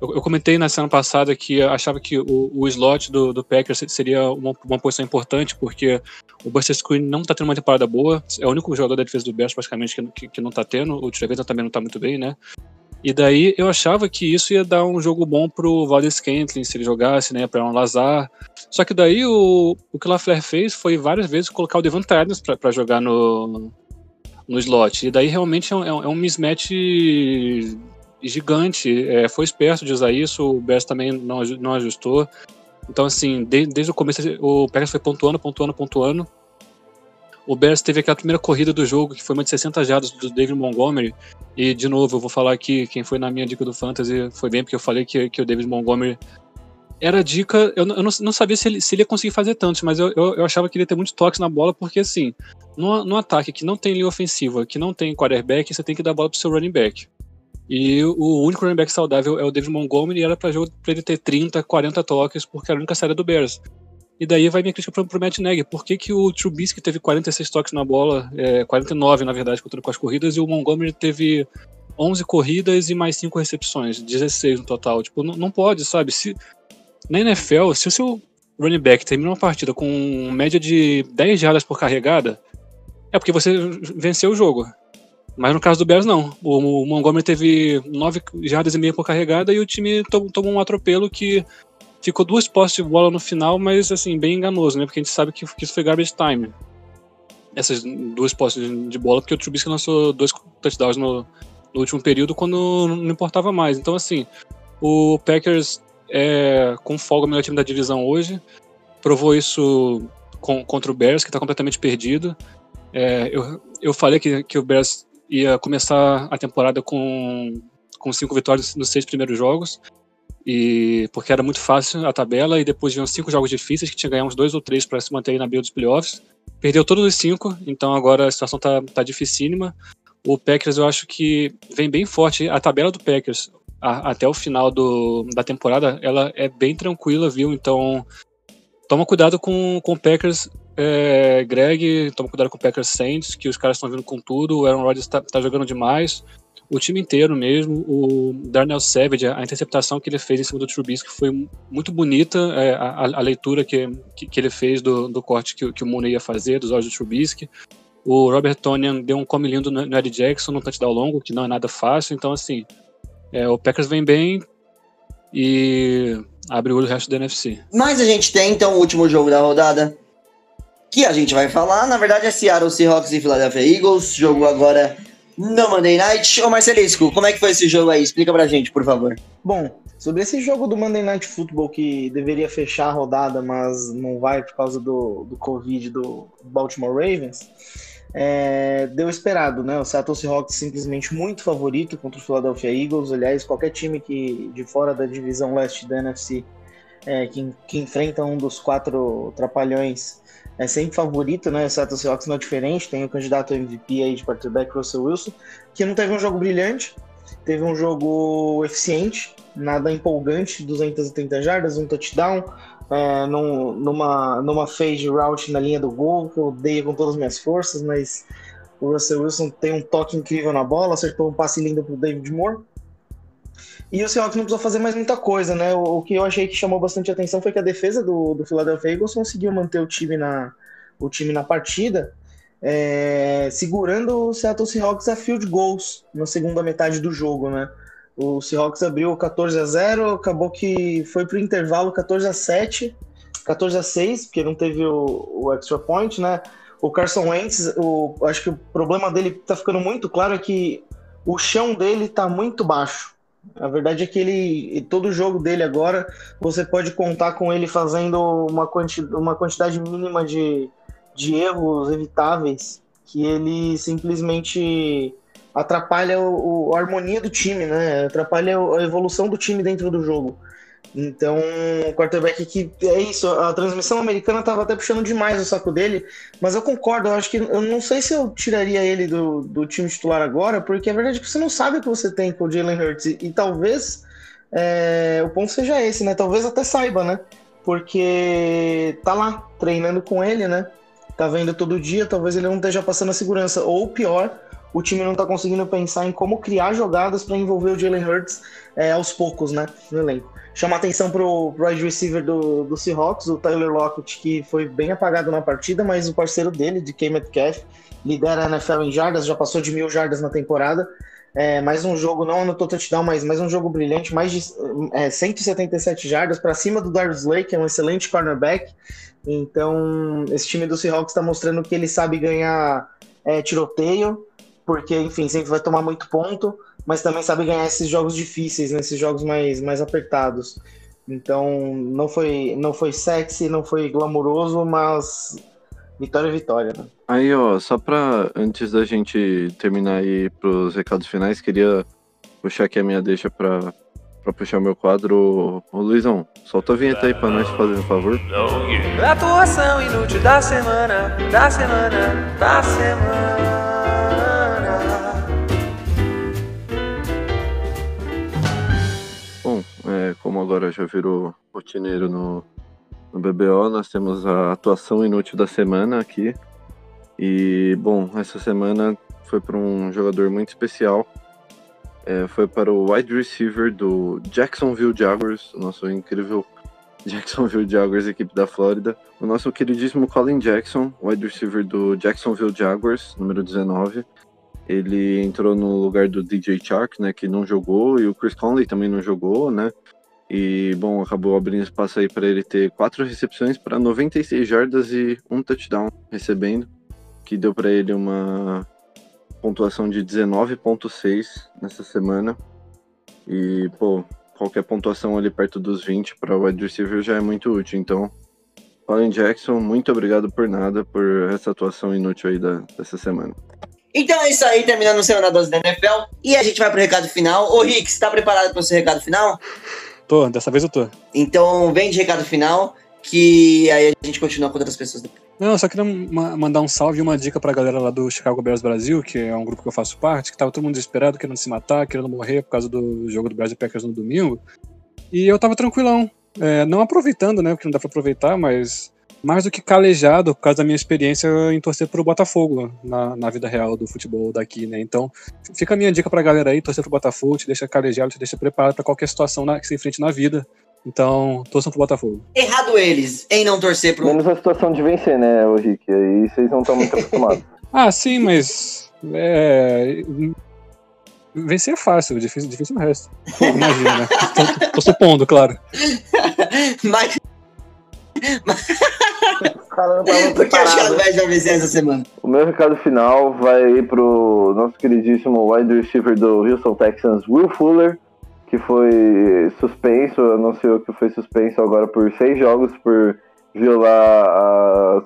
eu, eu, comentei na semana passada que achava que o, o slot do, do Packers seria uma, uma posição importante, porque o Buster Screen não tá tendo uma temporada boa. É o único jogador da defesa do Bears, praticamente, que, que, que não tá tendo. O Treveza também não tá muito bem, né? E daí eu achava que isso ia dar um jogo bom pro Valdez Kentlin se ele jogasse, né, para um Lazar. Só que daí o, o que o Lafleur fez foi várias vezes colocar o Devante Adams para jogar no, no slot. E daí realmente é um, é um mismatch gigante. É, foi esperto de usar isso, o Bears também não, não ajustou. Então, assim, de, desde o começo o Packers foi pontuando, pontuando, pontuando. O Bears teve aquela primeira corrida do jogo, que foi uma de 60 jardas do David Montgomery. E, de novo, eu vou falar aqui, quem foi na minha dica do Fantasy foi bem, porque eu falei que, que o David Montgomery era dica. Eu, eu não, não, sabia se ele, se ele ia conseguir fazer tantos, mas eu, eu, eu, achava que ele ia ter muitos toques na bola, porque, assim, no, ataque que não tem linha ofensiva, que não tem quarterback, você tem que dar a bola pro seu running back. E o único running back saudável é o David Montgomery, e era pra ele ter 30, 40 toques, porque era a única série do Bears. E daí vai minha crítica pro, pro Matt Nagy. Por que, que o Trubisky teve 46 toques na bola, é, 49 na verdade, contando com as corridas, e o Montgomery teve 11 corridas e mais 5 recepções, 16 no total. Tipo, não, não pode, sabe? Se, na NFL, se o seu running back termina uma partida com média de 10 jardas por carregada, é porque você venceu o jogo. Mas no caso do Bears, não. O, Montgomery teve 9 jardas e meia por carregada e o time tomou um atropelo que ficou duas postes de bola no final, mas assim, bem enganoso, né? Porque a gente sabe que, que isso foi garbage time. Essas duas postes de bola, porque o Trubisky lançou dois touchdowns no, no último período quando não importava mais. Então, assim, o Packers é com folga o melhor time da divisão hoje. Provou isso com, contra o Bears, que está completamente perdido. É, eu, eu falei que, que o Bears ia começar a temporada com, com cinco vitórias nos seis primeiros jogos e porque era muito fácil a tabela e depois vinham cinco jogos difíceis que tinha que ganhar uns dois ou três para se manter na build dos playoffs. Perdeu todos os cinco, então agora a situação tá, tá dificílima. O Packers eu acho que vem bem forte. A tabela do Packers a, até o final do, da temporada ela é bem tranquila, viu? Então toma cuidado com, com o Packers é, Greg, toma cuidado com o Packers Saints, que os caras estão vindo com tudo. O Aaron Rodgers está tá jogando demais o time inteiro mesmo, o Darnell Savage, a interceptação que ele fez em cima do Trubisky foi muito bonita, é, a, a, leitura que, que, que, ele fez do, do corte que, que o Mooney ia fazer, dos olhos do Trubisky. O Robert Tonian deu um come lindo no, no Eddie Jackson, no touchdown longo, que não é nada fácil, então assim, é, o Packers vem bem e abre o olho o resto da NFC. Mas a gente tem então o último jogo da rodada, que a gente vai falar, na verdade é Seattle Seahawks e Philadelphia Eagles, jogo agora no Monday Night. Ô Marcelisco, como é que foi esse jogo aí? Explica pra gente, por favor. Bom, sobre esse jogo do Monday Night Football que deveria fechar a rodada, mas não vai por causa do, do Covid do Baltimore Ravens, é, deu esperado, né? O Seattle Seahawks simplesmente muito favorito contra o Philadelphia Eagles. Aliás, qualquer time que de fora da divisão leste da NFC é, que, que enfrenta um dos quatro trapalhões é sempre favorito, né? O Seahawks não é diferente, tem o candidato MVP aí de quarterback Russell Wilson, que não teve um jogo brilhante, teve um jogo eficiente, nada empolgante, 230 jardas, um touchdown, é, num, numa, numa fade route na linha do gol, que eu odeio com todas as minhas forças, mas o Russell Wilson tem um toque incrível na bola, acertou um passe lindo pro David Moore. E o Seahawks não precisou fazer mais muita coisa, né? O, o, que eu achei que chamou bastante atenção foi que a defesa do, do Philadelphia Eagles conseguiu manter o time na, o time na partida, é, segurando o Seattle Seahawks a field goals na segunda metade do jogo, né? O Seahawks abriu 14 a 0, acabou que foi para o intervalo 14 a 7, 14 a 6, porque não teve o, o extra point, né? O Carson Wentz, o, acho que o problema dele está ficando muito claro é que o chão dele está muito baixo. A verdade é que ele, todo jogo dele agora, você pode contar com ele fazendo uma, quanti, uma quantidade mínima de, de erros evitáveis que ele simplesmente atrapalha o, o, a harmonia do time, né? Atrapalha a evolução do time dentro do jogo. Então, o quarterback que é isso, a transmissão americana estava até puxando demais o saco dele, mas eu concordo, eu acho que eu não sei se eu tiraria ele do, do time titular agora, porque a verdade é que você não sabe o que você tem com o Jalen Hurts, e, e talvez é, o ponto seja esse, né? Talvez até saiba, né? Porque tá lá treinando com ele, né? Tá vendo todo dia, talvez ele não esteja passando a segurança, ou pior, o time não está conseguindo pensar em como criar jogadas para envolver o Jalen Hurts é, aos poucos, né, no elenco. Chama atenção para o wide receiver do, do Seahawks, o Tyler Lockett, que foi bem apagado na partida, mas o parceiro dele, de K. Metcalf, lidera a NFL em jardas, já passou de mil jardas na temporada. É, mais um jogo, não anotou touchdown, mas mais um jogo brilhante, mais de é, 177 jardas para cima do Darius Slay, que é um excelente cornerback. Então, esse time do Seahawks está mostrando que ele sabe ganhar é, tiroteio, porque, enfim, sempre vai tomar muito ponto, mas também sabe ganhar esses jogos difíceis, né, esses jogos mais, mais apertados. Então, não foi, não foi sexy, não foi glamouroso, mas vitória é vitória, né? Aí, ó, só pra, antes da gente terminar aí pros recados finais, queria puxar aqui a minha deixa pra, pra puxar o meu quadro. Ô, Luizão, solta a vinheta aí pra nós, fazer um favor. Atuação inútil da semana, da semana, da semana. É, como agora já virou rotineiro no, no BBO, nós temos a atuação inútil da semana aqui. E, bom, essa semana foi para um jogador muito especial. É, foi para o wide receiver do Jacksonville Jaguars, nosso incrível Jacksonville Jaguars, equipe da Flórida. O nosso queridíssimo Colin Jackson, wide receiver do Jacksonville Jaguars, número 19. Ele entrou no lugar do DJ Chark, né, que não jogou, e o Chris Conley também não jogou, né? E, bom, acabou abrindo espaço aí para ele ter quatro recepções para 96 jardas e um touchdown recebendo, que deu para ele uma pontuação de 19.6 nessa semana. E, pô, qualquer pontuação ali perto dos 20 para o wide receiver já é muito útil. Então, Colin Jackson, muito obrigado por nada, por essa atuação inútil aí da, dessa semana. Então é isso aí, terminando o Semana 12 da NFL. E a gente vai pro recado final. Ô, Rick, você tá preparado pro seu recado final? Tô, dessa vez eu tô. Então vem de recado final, que aí a gente continua com outras pessoas depois. Não, eu só queria mandar um salve e uma dica pra galera lá do Chicago Bears Brasil, que é um grupo que eu faço parte, que tava todo mundo desesperado, querendo se matar, querendo morrer por causa do jogo do Brasil Packers no domingo. E eu tava tranquilão. É, não aproveitando, né? Porque não dá pra aproveitar, mas mais do que calejado por causa da minha experiência em torcer pro Botafogo na, na vida real do futebol daqui, né? Então, fica a minha dica pra galera aí, torcer pro Botafogo, te deixa calejado, te deixa preparado para qualquer situação na, que se enfrente na vida. Então, torçam pro Botafogo. Errado eles em não torcer pro. Menos a situação de vencer, né, o Rick? Aí vocês não estão muito acostumados. ah, sim, mas. É... Vencer é fácil, difícil, difícil o resto. Imagina, né? tô, tô supondo, claro. mas. O que vencer essa semana? O meu recado final vai pro nosso queridíssimo wide receiver do Houston Texans, Will Fuller, que foi suspenso, anunciou que foi suspenso agora por seis jogos por violar a,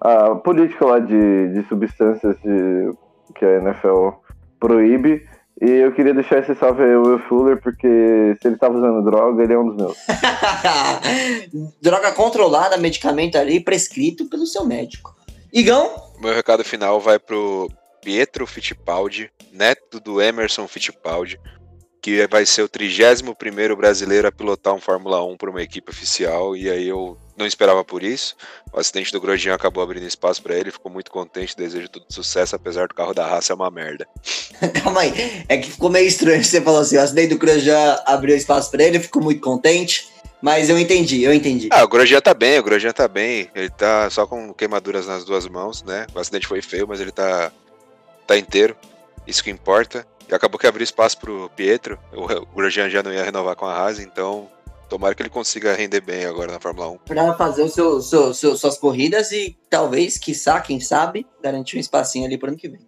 a política lá de, de substâncias de, que a NFL proíbe. E eu queria deixar esse salve aí ao Will Fuller, porque se ele tava usando droga, ele é um dos meus. Droga controlada, medicamento ali, prescrito pelo seu médico. Igão? Meu recado final vai pro Pietro Fittipaldi, neto do Emerson Fittipaldi, que vai ser o 31º brasileiro a pilotar um Fórmula 1 para uma equipe oficial, e aí eu não esperava por isso. O acidente do Grosjean acabou abrindo espaço para ele, ficou muito contente, desejo todo sucesso, apesar do carro da raça é uma merda. Calma aí, é que ficou meio estranho você falou assim, o acidente do Grosjean abriu espaço para ele, ficou muito contente, mas eu entendi, eu entendi. Ah, o Grosjean tá bem, o Grosjean tá bem, ele tá só com queimaduras nas duas mãos, né? O acidente foi feio, mas ele tá, tá inteiro, isso que importa. E acabou que abriu espaço pro Pietro, o Grosjean já não ia renovar com a Haas, então tomara que ele consiga render bem agora na Fórmula 1. Pra fazer o seu, seu, seu- suas corridas e talvez, quiçá, quem sabe, garantir um espacinho ali pro ano que vem.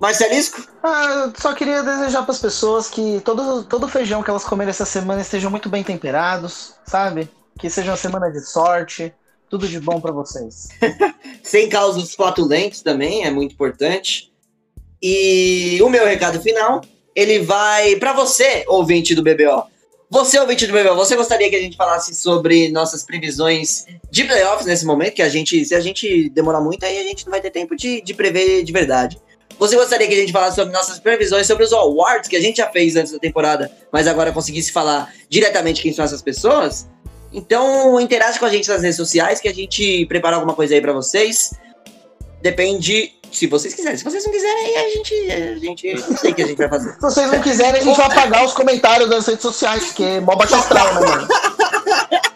Marcelisco? Ah, eu só queria desejar para as pessoas que todo, todo feijão que elas comerem essa semana estejam muito bem temperados, sabe? Que seja uma semana de sorte, tudo de bom para vocês. Sem causas flatulentos também, é muito importante. E o meu recado final, ele vai pra você, ouvinte do BBO. Você, ouvinte do BBO, você gostaria que a gente falasse sobre nossas previsões de playoffs nesse momento? Que a gente, se a gente demorar muito, aí a gente não vai ter tempo de, de prever de verdade. Você gostaria que a gente falasse sobre nossas previsões sobre os awards que a gente já fez antes da temporada, mas agora conseguisse falar diretamente quem são essas pessoas? Então, interage com a gente nas redes sociais que a gente prepara alguma coisa aí pra vocês. Depende se vocês quiserem. Se vocês não quiserem, aí a gente, a gente não sei o que a gente vai fazer. Se vocês não quiserem, a gente vai apagar os comentários das redes sociais, porque é mó astral, né, mano?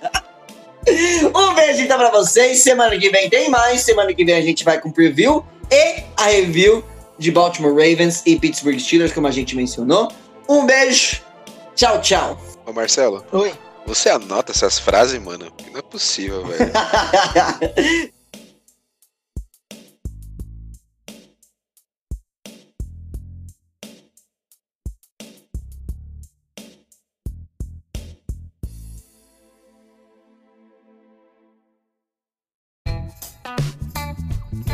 Um beijo então pra vocês. Semana que vem tem mais. Semana que vem a gente vai com preview e a review de Baltimore Ravens e Pittsburgh Steelers, como a gente mencionou. Um beijo. Tchau, tchau. Ô Marcelo, Oi. você anota essas frases, mano? Não é possível, velho.